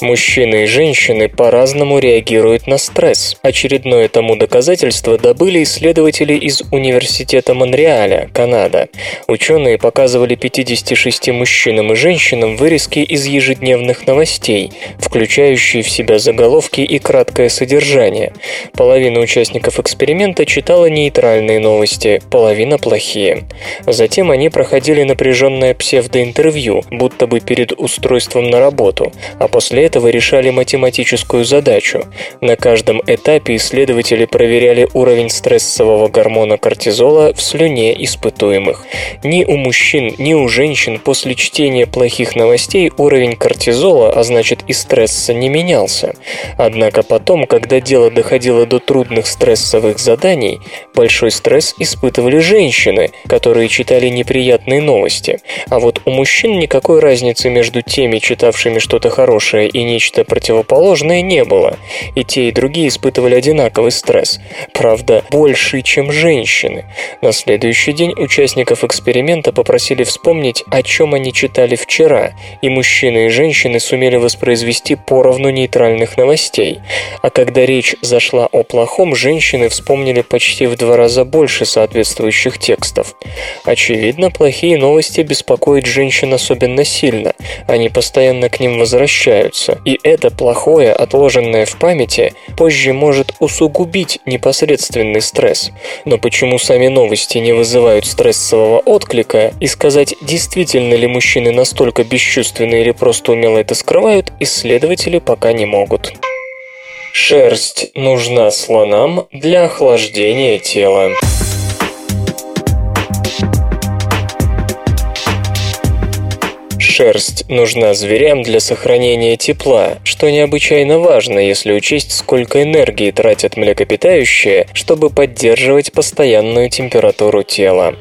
Мужчины и женщины по-разному реагируют на стресс. Очередное тому доказательство добыли исследователи из Университета Монреаля, Канада. Ученые показывали 56 мужчинам и женщинам вырезки из ежедневных новостей, включающие в себя заголовки и краткое содержание. Половина участников эксперимента читала нейтральные новости, половина плохие. Затем они проходили напряженное псевдоинтервью, будто бы перед устройством на работу, а после этого решали математическую задачу. На каждом этапе исследователи проверяли уровень стрессового гормона кортизола в слюне испытуемых. Ни у мужчин, ни у женщин после чтения плохих новостей уровень кортизола, а значит и стресса, не менялся. Однако потом, когда дело доходило до трудных стрессовых заданий, большой стресс испытывали женщины, которые читали неприятные новости. А вот у мужчин никакой разницы между теми, читавшими что-то хорошее и нечто противоположное не было, и те и другие испытывали одинаковый стресс, правда, больший, чем женщины. На следующий день участников эксперимента попросили вспомнить, о чем они читали вчера, и мужчины и женщины сумели воспроизвести поровну нейтральных новостей. А когда речь зашла о плохом, женщины вспомнили почти в два раза больше соответствующих текстов. Очевидно, плохие новости беспокоят женщин особенно сильно, они постоянно к ним возвращаются, и это плохое, отложенное в памяти, позже может усугубить непосредственный стресс. Но почему сами новости не вызывают стрессового отклика, и сказать, действительно ли мужчины настолько бесчувственны или просто умело это скрывают, исследователи пока не могут. Шерсть нужна слонам для охлаждения тела. Шерсть нужна зверям для сохранения тепла, что необычайно важно, если учесть, сколько энергии тратят млекопитающие, чтобы поддерживать постоянную температуру тела.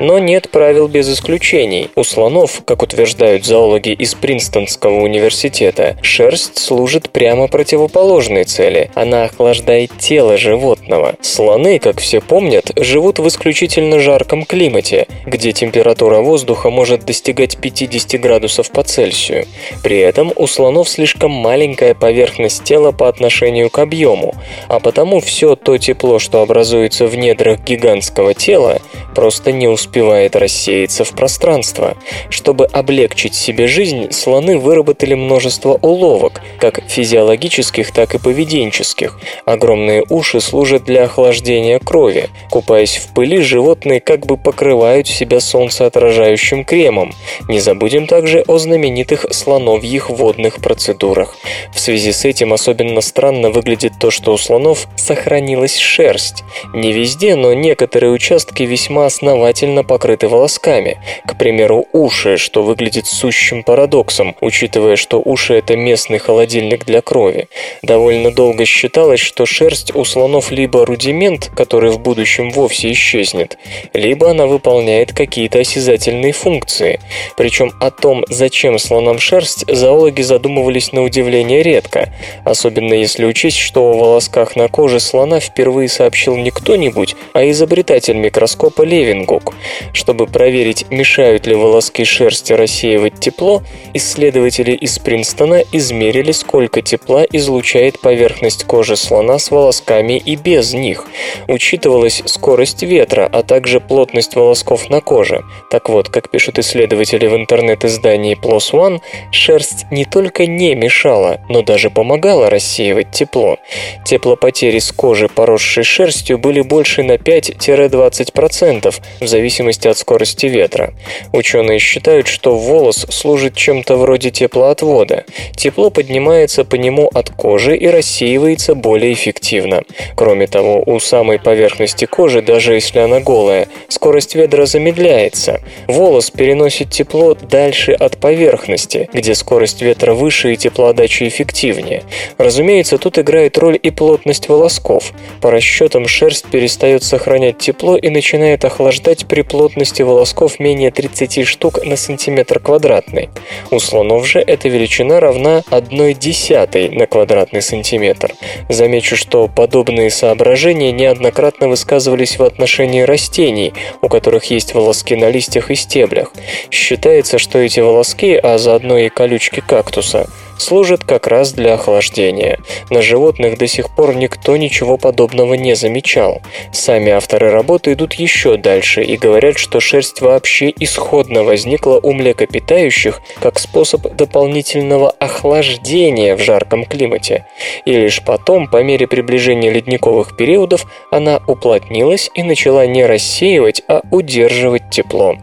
Но нет правил без исключений. У слонов, как утверждают зоологи из Принстонского университета, шерсть служит прямо противоположной цели. Она охлаждает тело животного. Слоны, как все помнят, живут в исключительно жарком климате, где температура воздуха может достигать 50 градусов градусов по Цельсию. При этом у слонов слишком маленькая поверхность тела по отношению к объему, а потому все то тепло, что образуется в недрах гигантского тела, просто не успевает рассеяться в пространство. Чтобы облегчить себе жизнь, слоны выработали множество уловок, как физиологических, так и поведенческих. Огромные уши служат для охлаждения крови. Купаясь в пыли, животные как бы покрывают себя солнцеотражающим кремом. Не забудем также также о знаменитых слоновьих водных процедурах. В связи с этим особенно странно выглядит то, что у слонов сохранилась шерсть. Не везде, но некоторые участки весьма основательно покрыты волосками. К примеру, уши, что выглядит сущим парадоксом, учитывая, что уши – это местный холодильник для крови. Довольно долго считалось, что шерсть у слонов либо рудимент, который в будущем вовсе исчезнет, либо она выполняет какие-то осязательные функции. Причем о том, том, зачем слонам шерсть, зоологи задумывались на удивление редко, особенно если учесть, что о волосках на коже слона впервые сообщил не кто-нибудь, а изобретатель микроскопа Левингук. Чтобы проверить, мешают ли волоски шерсти рассеивать тепло, исследователи из Принстона измерили, сколько тепла излучает поверхность кожи слона с волосками и без них. Учитывалась скорость ветра, а также плотность волосков на коже. Так вот, как пишут исследователи в интернет-издании создании PLOS ONE шерсть не только не мешала, но даже помогала рассеивать тепло. Теплопотери с кожи, поросшей шерстью, были больше на 5-20% в зависимости от скорости ветра. Ученые считают, что волос служит чем-то вроде теплоотвода. Тепло поднимается по нему от кожи и рассеивается более эффективно. Кроме того, у самой поверхности кожи, даже если она голая, скорость ветра замедляется. Волос переносит тепло дальше от поверхности, где скорость ветра выше и теплоотдача эффективнее. Разумеется, тут играет роль и плотность волосков. По расчетам, шерсть перестает сохранять тепло и начинает охлаждать при плотности волосков менее 30 штук на сантиметр квадратный. У слонов же эта величина равна 1 десятой на квадратный сантиметр. Замечу, что подобные соображения неоднократно высказывались в отношении растений, у которых есть волоски на листьях и стеблях. Считается, что эти волоски, а заодно и колючки кактуса, служит как раз для охлаждения. На животных до сих пор никто ничего подобного не замечал. Сами авторы работы идут еще дальше и говорят, что шерсть вообще исходно возникла у млекопитающих как способ дополнительного охлаждения в жарком климате. И лишь потом, по мере приближения ледниковых периодов, она уплотнилась и начала не рассеивать, а удерживать тепло.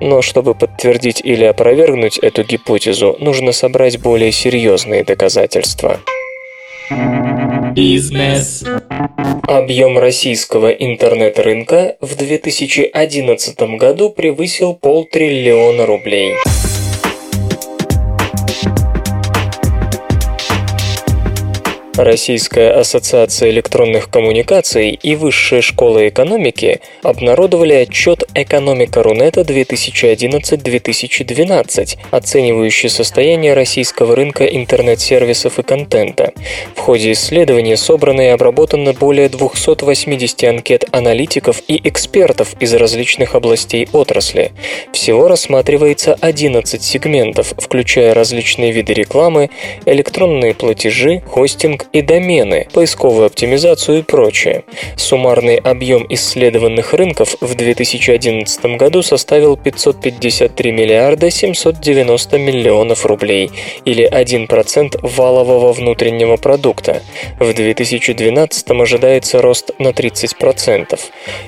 Но чтобы подтвердить или опровергнуть эту гипотезу, нужно собрать более серьезные серьезные доказательства. Бизнес. Объем российского интернет-рынка в 2011 году превысил полтриллиона рублей. Российская ассоциация электронных коммуникаций и Высшая школа экономики обнародовали отчет «Экономика Рунета 2011-2012», оценивающий состояние российского рынка интернет-сервисов и контента. В ходе исследования собрано и обработано более 280 анкет аналитиков и экспертов из различных областей отрасли. Всего рассматривается 11 сегментов, включая различные виды рекламы, электронные платежи, хостинг и домены, поисковую оптимизацию и прочее. Суммарный объем исследованных рынков в 2011 году составил 553 миллиарда 790 миллионов рублей, или 1% валового внутреннего продукта. В 2012 ожидается рост на 30%.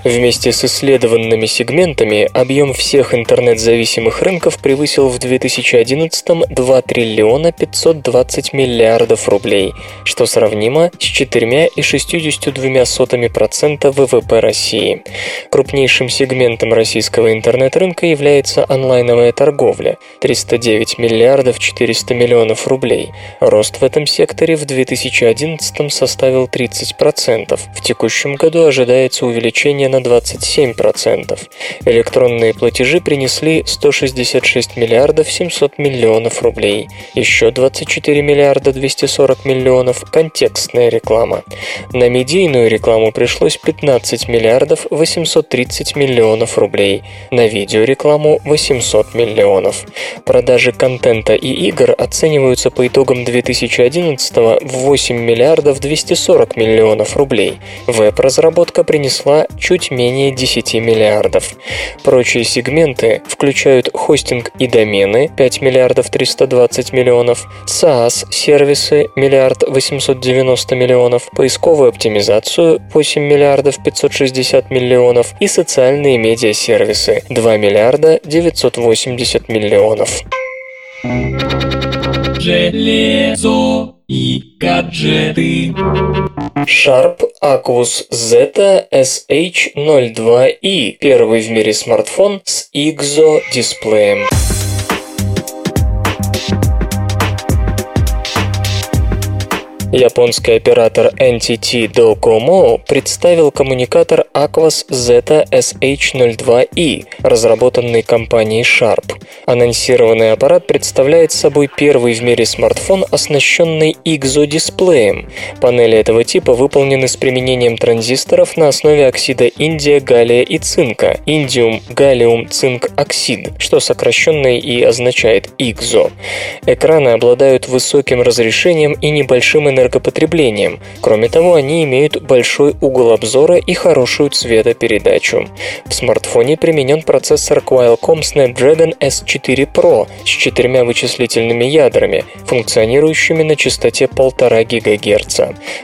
Вместе с исследованными сегментами объем всех интернет-зависимых рынков превысил в 2011 2 триллиона 520 миллиардов рублей, что сравнимо с 4,62% ВВП России. Крупнейшим сегментом российского интернет-рынка является онлайновая торговля – 309 миллиардов 400 миллионов рублей. Рост в этом секторе в 2011 составил 30%. В текущем году ожидается увеличение на 27%. Электронные платежи принесли 166 миллиардов 700 миллионов рублей. Еще 24 миллиарда 240 миллионов – контекстная реклама. На медийную рекламу пришлось 15 миллиардов 830 миллионов рублей, на видеорекламу 800 миллионов. Продажи контента и игр оцениваются по итогам 2011 в 8 миллиардов 240 миллионов рублей. Веб-разработка принесла чуть менее 10 миллиардов. Прочие сегменты включают хостинг и домены 5 миллиардов 320 миллионов, SaaS сервисы миллиард 800 590 миллионов, поисковую оптимизацию 8 миллиардов 560 миллионов и социальные медиасервисы 2 миллиарда 980 миллионов. Железо и гаджеты. Sharp Aquos Zeta SH02i – первый в мире смартфон с IGZO Японский оператор NTT Docomo представил коммуникатор Aquas Zeta SH02i, разработанный компанией Sharp. Анонсированный аппарат представляет собой первый в мире смартфон, оснащенный IGZO-дисплеем. Панели этого типа выполнены с применением транзисторов на основе оксида индия, галлия и цинка, индиум, галлиум, цинк, оксид, что сокращенно и означает IGZO. Экраны обладают высоким разрешением и небольшим энергетическим энергопотреблением. Кроме того, они имеют большой угол обзора и хорошую цветопередачу. В смартфоне применен процессор Qualcomm Snapdragon S4 Pro с четырьмя вычислительными ядрами, функционирующими на частоте 1,5 ГГц.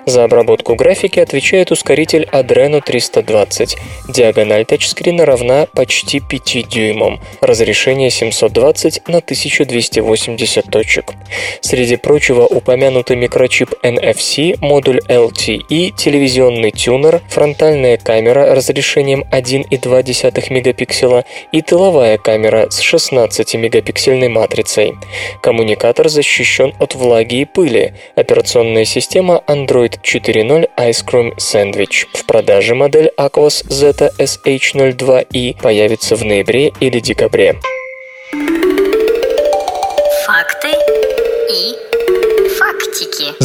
За обработку графики отвечает ускоритель Adreno 320. Диагональ тачскрина равна почти 5 дюймам. Разрешение 720 на 1280 точек. Среди прочего, упомянутый микрочип NFC, модуль LTE, телевизионный тюнер, фронтальная камера разрешением 1,2 мегапикселя и тыловая камера с 16-мегапиксельной матрицей. Коммуникатор защищен от влаги и пыли. Операционная система Android 4.0 Ice Cream Sandwich. В продаже модель Aquos Zeta SH02i появится в ноябре или декабре.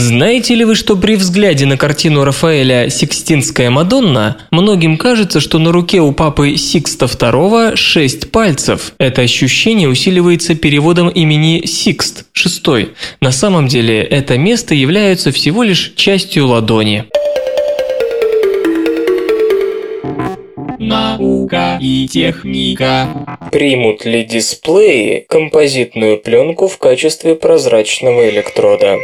Знаете ли вы, что при взгляде на картину Рафаэля «Сикстинская Мадонна» многим кажется, что на руке у папы Сикста II шесть пальцев? Это ощущение усиливается переводом имени Сикст, шестой. На самом деле это место является всего лишь частью ладони. Наука и техника. Примут ли дисплеи композитную пленку в качестве прозрачного электрода?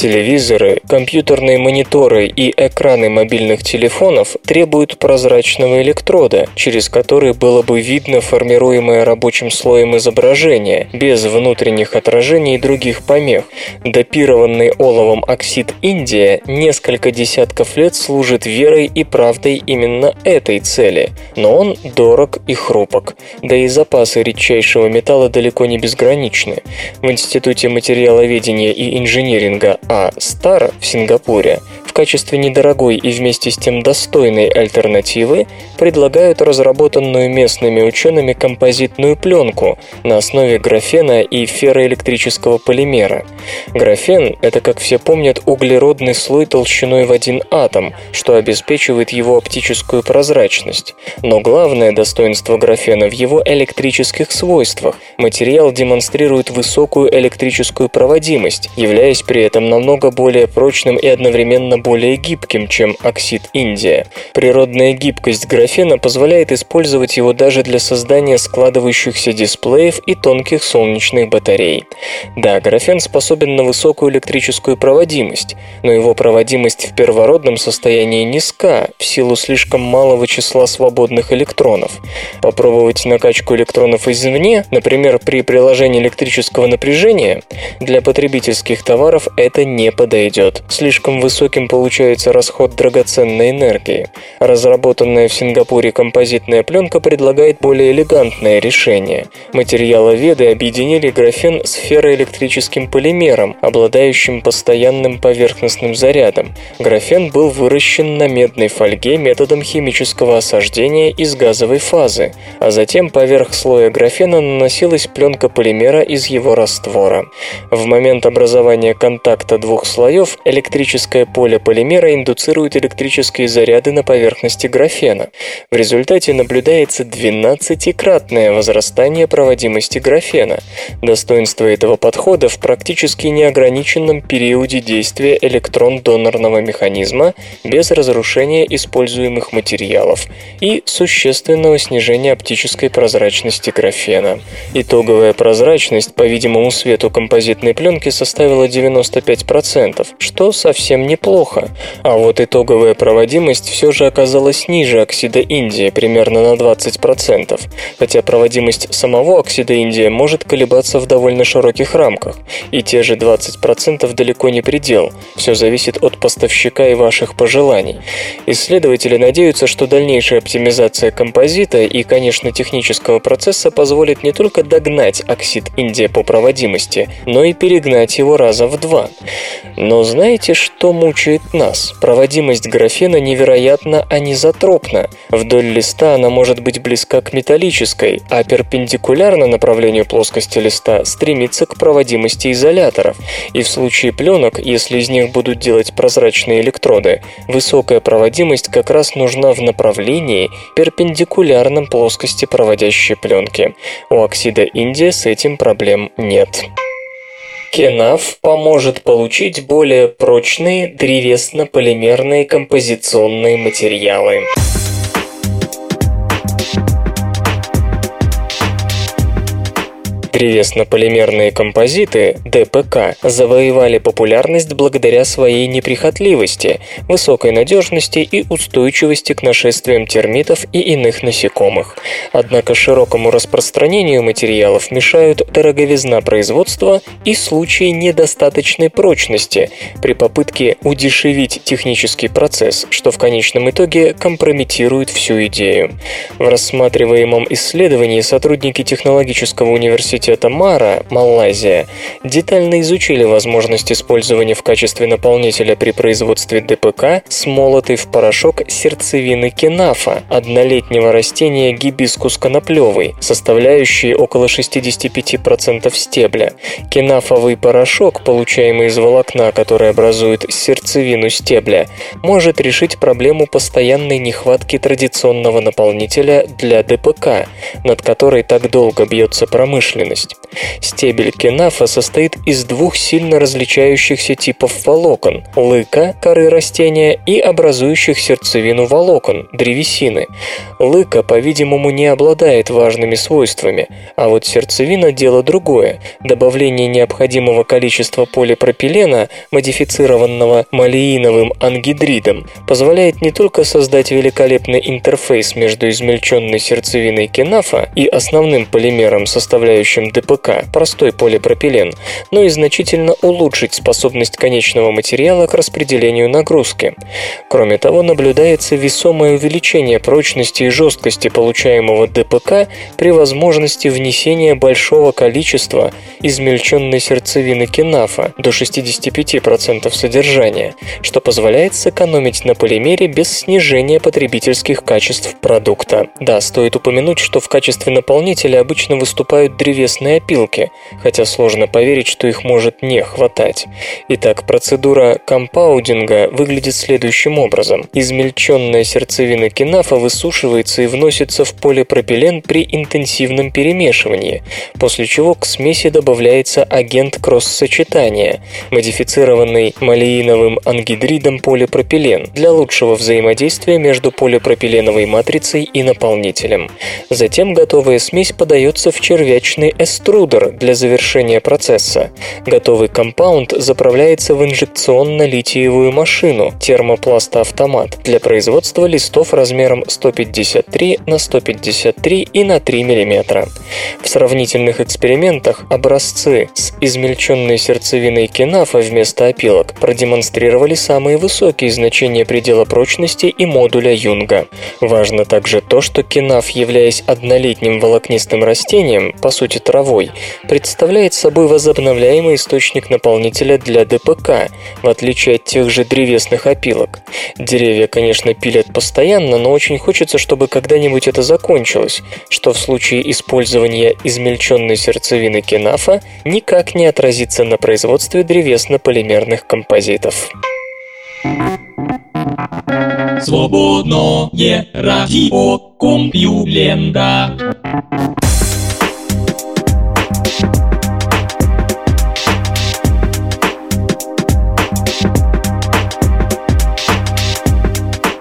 Телевизоры, компьютерные мониторы и экраны мобильных телефонов требуют прозрачного электрода, через который было бы видно формируемое рабочим слоем изображение, без внутренних отражений и других помех. Допированный оловом оксид Индия несколько десятков лет служит верой и правдой именно этой цели, но он дорог и хрупок, да и запасы редчайшего металла далеко не безграничны. В Институте материаловедения и инжиниринга а. Стар в Сингапуре качестве недорогой и вместе с тем достойной альтернативы предлагают разработанную местными учеными композитную пленку на основе графена и ферроэлектрического полимера. Графен – это, как все помнят, углеродный слой толщиной в один атом, что обеспечивает его оптическую прозрачность. Но главное достоинство графена в его электрических свойствах. Материал демонстрирует высокую электрическую проводимость, являясь при этом намного более прочным и одновременно более гибким, чем оксид Индия. Природная гибкость графена позволяет использовать его даже для создания складывающихся дисплеев и тонких солнечных батарей. Да, графен способен на высокую электрическую проводимость, но его проводимость в первородном состоянии низка в силу слишком малого числа свободных электронов. Попробовать накачку электронов извне, например, при приложении электрического напряжения, для потребительских товаров это не подойдет. Слишком высоким получается расход драгоценной энергии. Разработанная в Сингапуре композитная пленка предлагает более элегантное решение. Материаловеды объединили графен с ферроэлектрическим полимером, обладающим постоянным поверхностным зарядом. Графен был выращен на медной фольге методом химического осаждения из газовой фазы, а затем поверх слоя графена наносилась пленка полимера из его раствора. В момент образования контакта двух слоев электрическое поле полимера индуцирует электрические заряды на поверхности графена. В результате наблюдается 12-кратное возрастание проводимости графена. Достоинство этого подхода в практически неограниченном периоде действия электрон-донорного механизма без разрушения используемых материалов и существенного снижения оптической прозрачности графена. Итоговая прозрачность, по-видимому, свету композитной пленки составила 95%, что совсем неплохо. А вот итоговая проводимость все же оказалась ниже оксида Индия, примерно на 20%, хотя проводимость самого оксида Индия может колебаться в довольно широких рамках, и те же 20% далеко не предел, все зависит от поставщика и ваших пожеланий. Исследователи надеются, что дальнейшая оптимизация композита и, конечно, технического процесса позволит не только догнать оксид Индия по проводимости, но и перегнать его раза в два. Но знаете, что мучает нас? Проводимость графена невероятно анизотропна. Вдоль листа она может быть близка к металлической, а перпендикулярно направлению плоскости листа стремится к проводимости изоляторов. И в случае пленок, если из них будут делать прозрачные электроды, высокая проводимость как раз нужна в направлении, перпендикулярном плоскости проводящей пленки. У оксида Индия с этим проблем нет. Кенав поможет получить более прочные древесно-полимерные композиционные материалы. Древесно-полимерные композиты, ДПК, завоевали популярность благодаря своей неприхотливости, высокой надежности и устойчивости к нашествиям термитов и иных насекомых. Однако широкому распространению материалов мешают дороговизна производства и случаи недостаточной прочности при попытке удешевить технический процесс, что в конечном итоге компрометирует всю идею. В рассматриваемом исследовании сотрудники технологического университета Мара, Малайзия, детально изучили возможность использования в качестве наполнителя при производстве ДПК смолотой в порошок сердцевины кенафа, однолетнего растения гибискус коноплевый, составляющий около 65% стебля. Кенафовый порошок, получаемый из волокна, который образует сердцевину стебля, может решить проблему постоянной нехватки традиционного наполнителя для ДПК, над которой так долго бьется промышленность. 6. Стебель кенафа состоит из двух сильно различающихся типов волокон – лыка, коры растения, и образующих сердцевину волокон – древесины. Лыка, по-видимому, не обладает важными свойствами, а вот сердцевина – дело другое. Добавление необходимого количества полипропилена, модифицированного малеиновым ангидридом, позволяет не только создать великолепный интерфейс между измельченной сердцевиной кенафа и основным полимером, составляющим ДПК, простой полипропилен, но и значительно улучшить способность конечного материала к распределению нагрузки. Кроме того, наблюдается весомое увеличение прочности и жесткости получаемого ДПК при возможности внесения большого количества измельченной сердцевины кенафа до 65% содержания, что позволяет сэкономить на полимере без снижения потребительских качеств продукта. Да, стоит упомянуть, что в качестве наполнителя обычно выступают древесные опилки, хотя сложно поверить, что их может не хватать. Итак, процедура компаудинга выглядит следующим образом. Измельченная сердцевина кинафа высушивается и вносится в полипропилен при интенсивном перемешивании, после чего к смеси добавляется агент кросс-сочетания, модифицированный малеиновым ангидридом полипропилен для лучшего взаимодействия между полипропиленовой матрицей и наполнителем. Затем готовая смесь подается в червячный эструдер для завершения процесса. Готовый компаунд заправляется в инжекционно-литиевую машину термопласт-автомат для производства листов размером 153 на 153 и на 3 мм. В сравнительных экспериментах образцы с измельченной сердцевиной кенафа вместо опилок продемонстрировали самые высокие значения предела прочности и модуля Юнга. Важно также то, что кенаф, являясь однолетним волокнистым растением, по сути травой, представляет собой возобновляемый источник наполнителя для ДПК, в отличие от тех же древесных опилок. Деревья, конечно, пилят постоянно, но очень хочется, чтобы когда-нибудь это закончилось, что в случае использования измельченной сердцевины кенафа никак не отразится на производстве древесно-полимерных композитов. Свободное радио Компьюлента.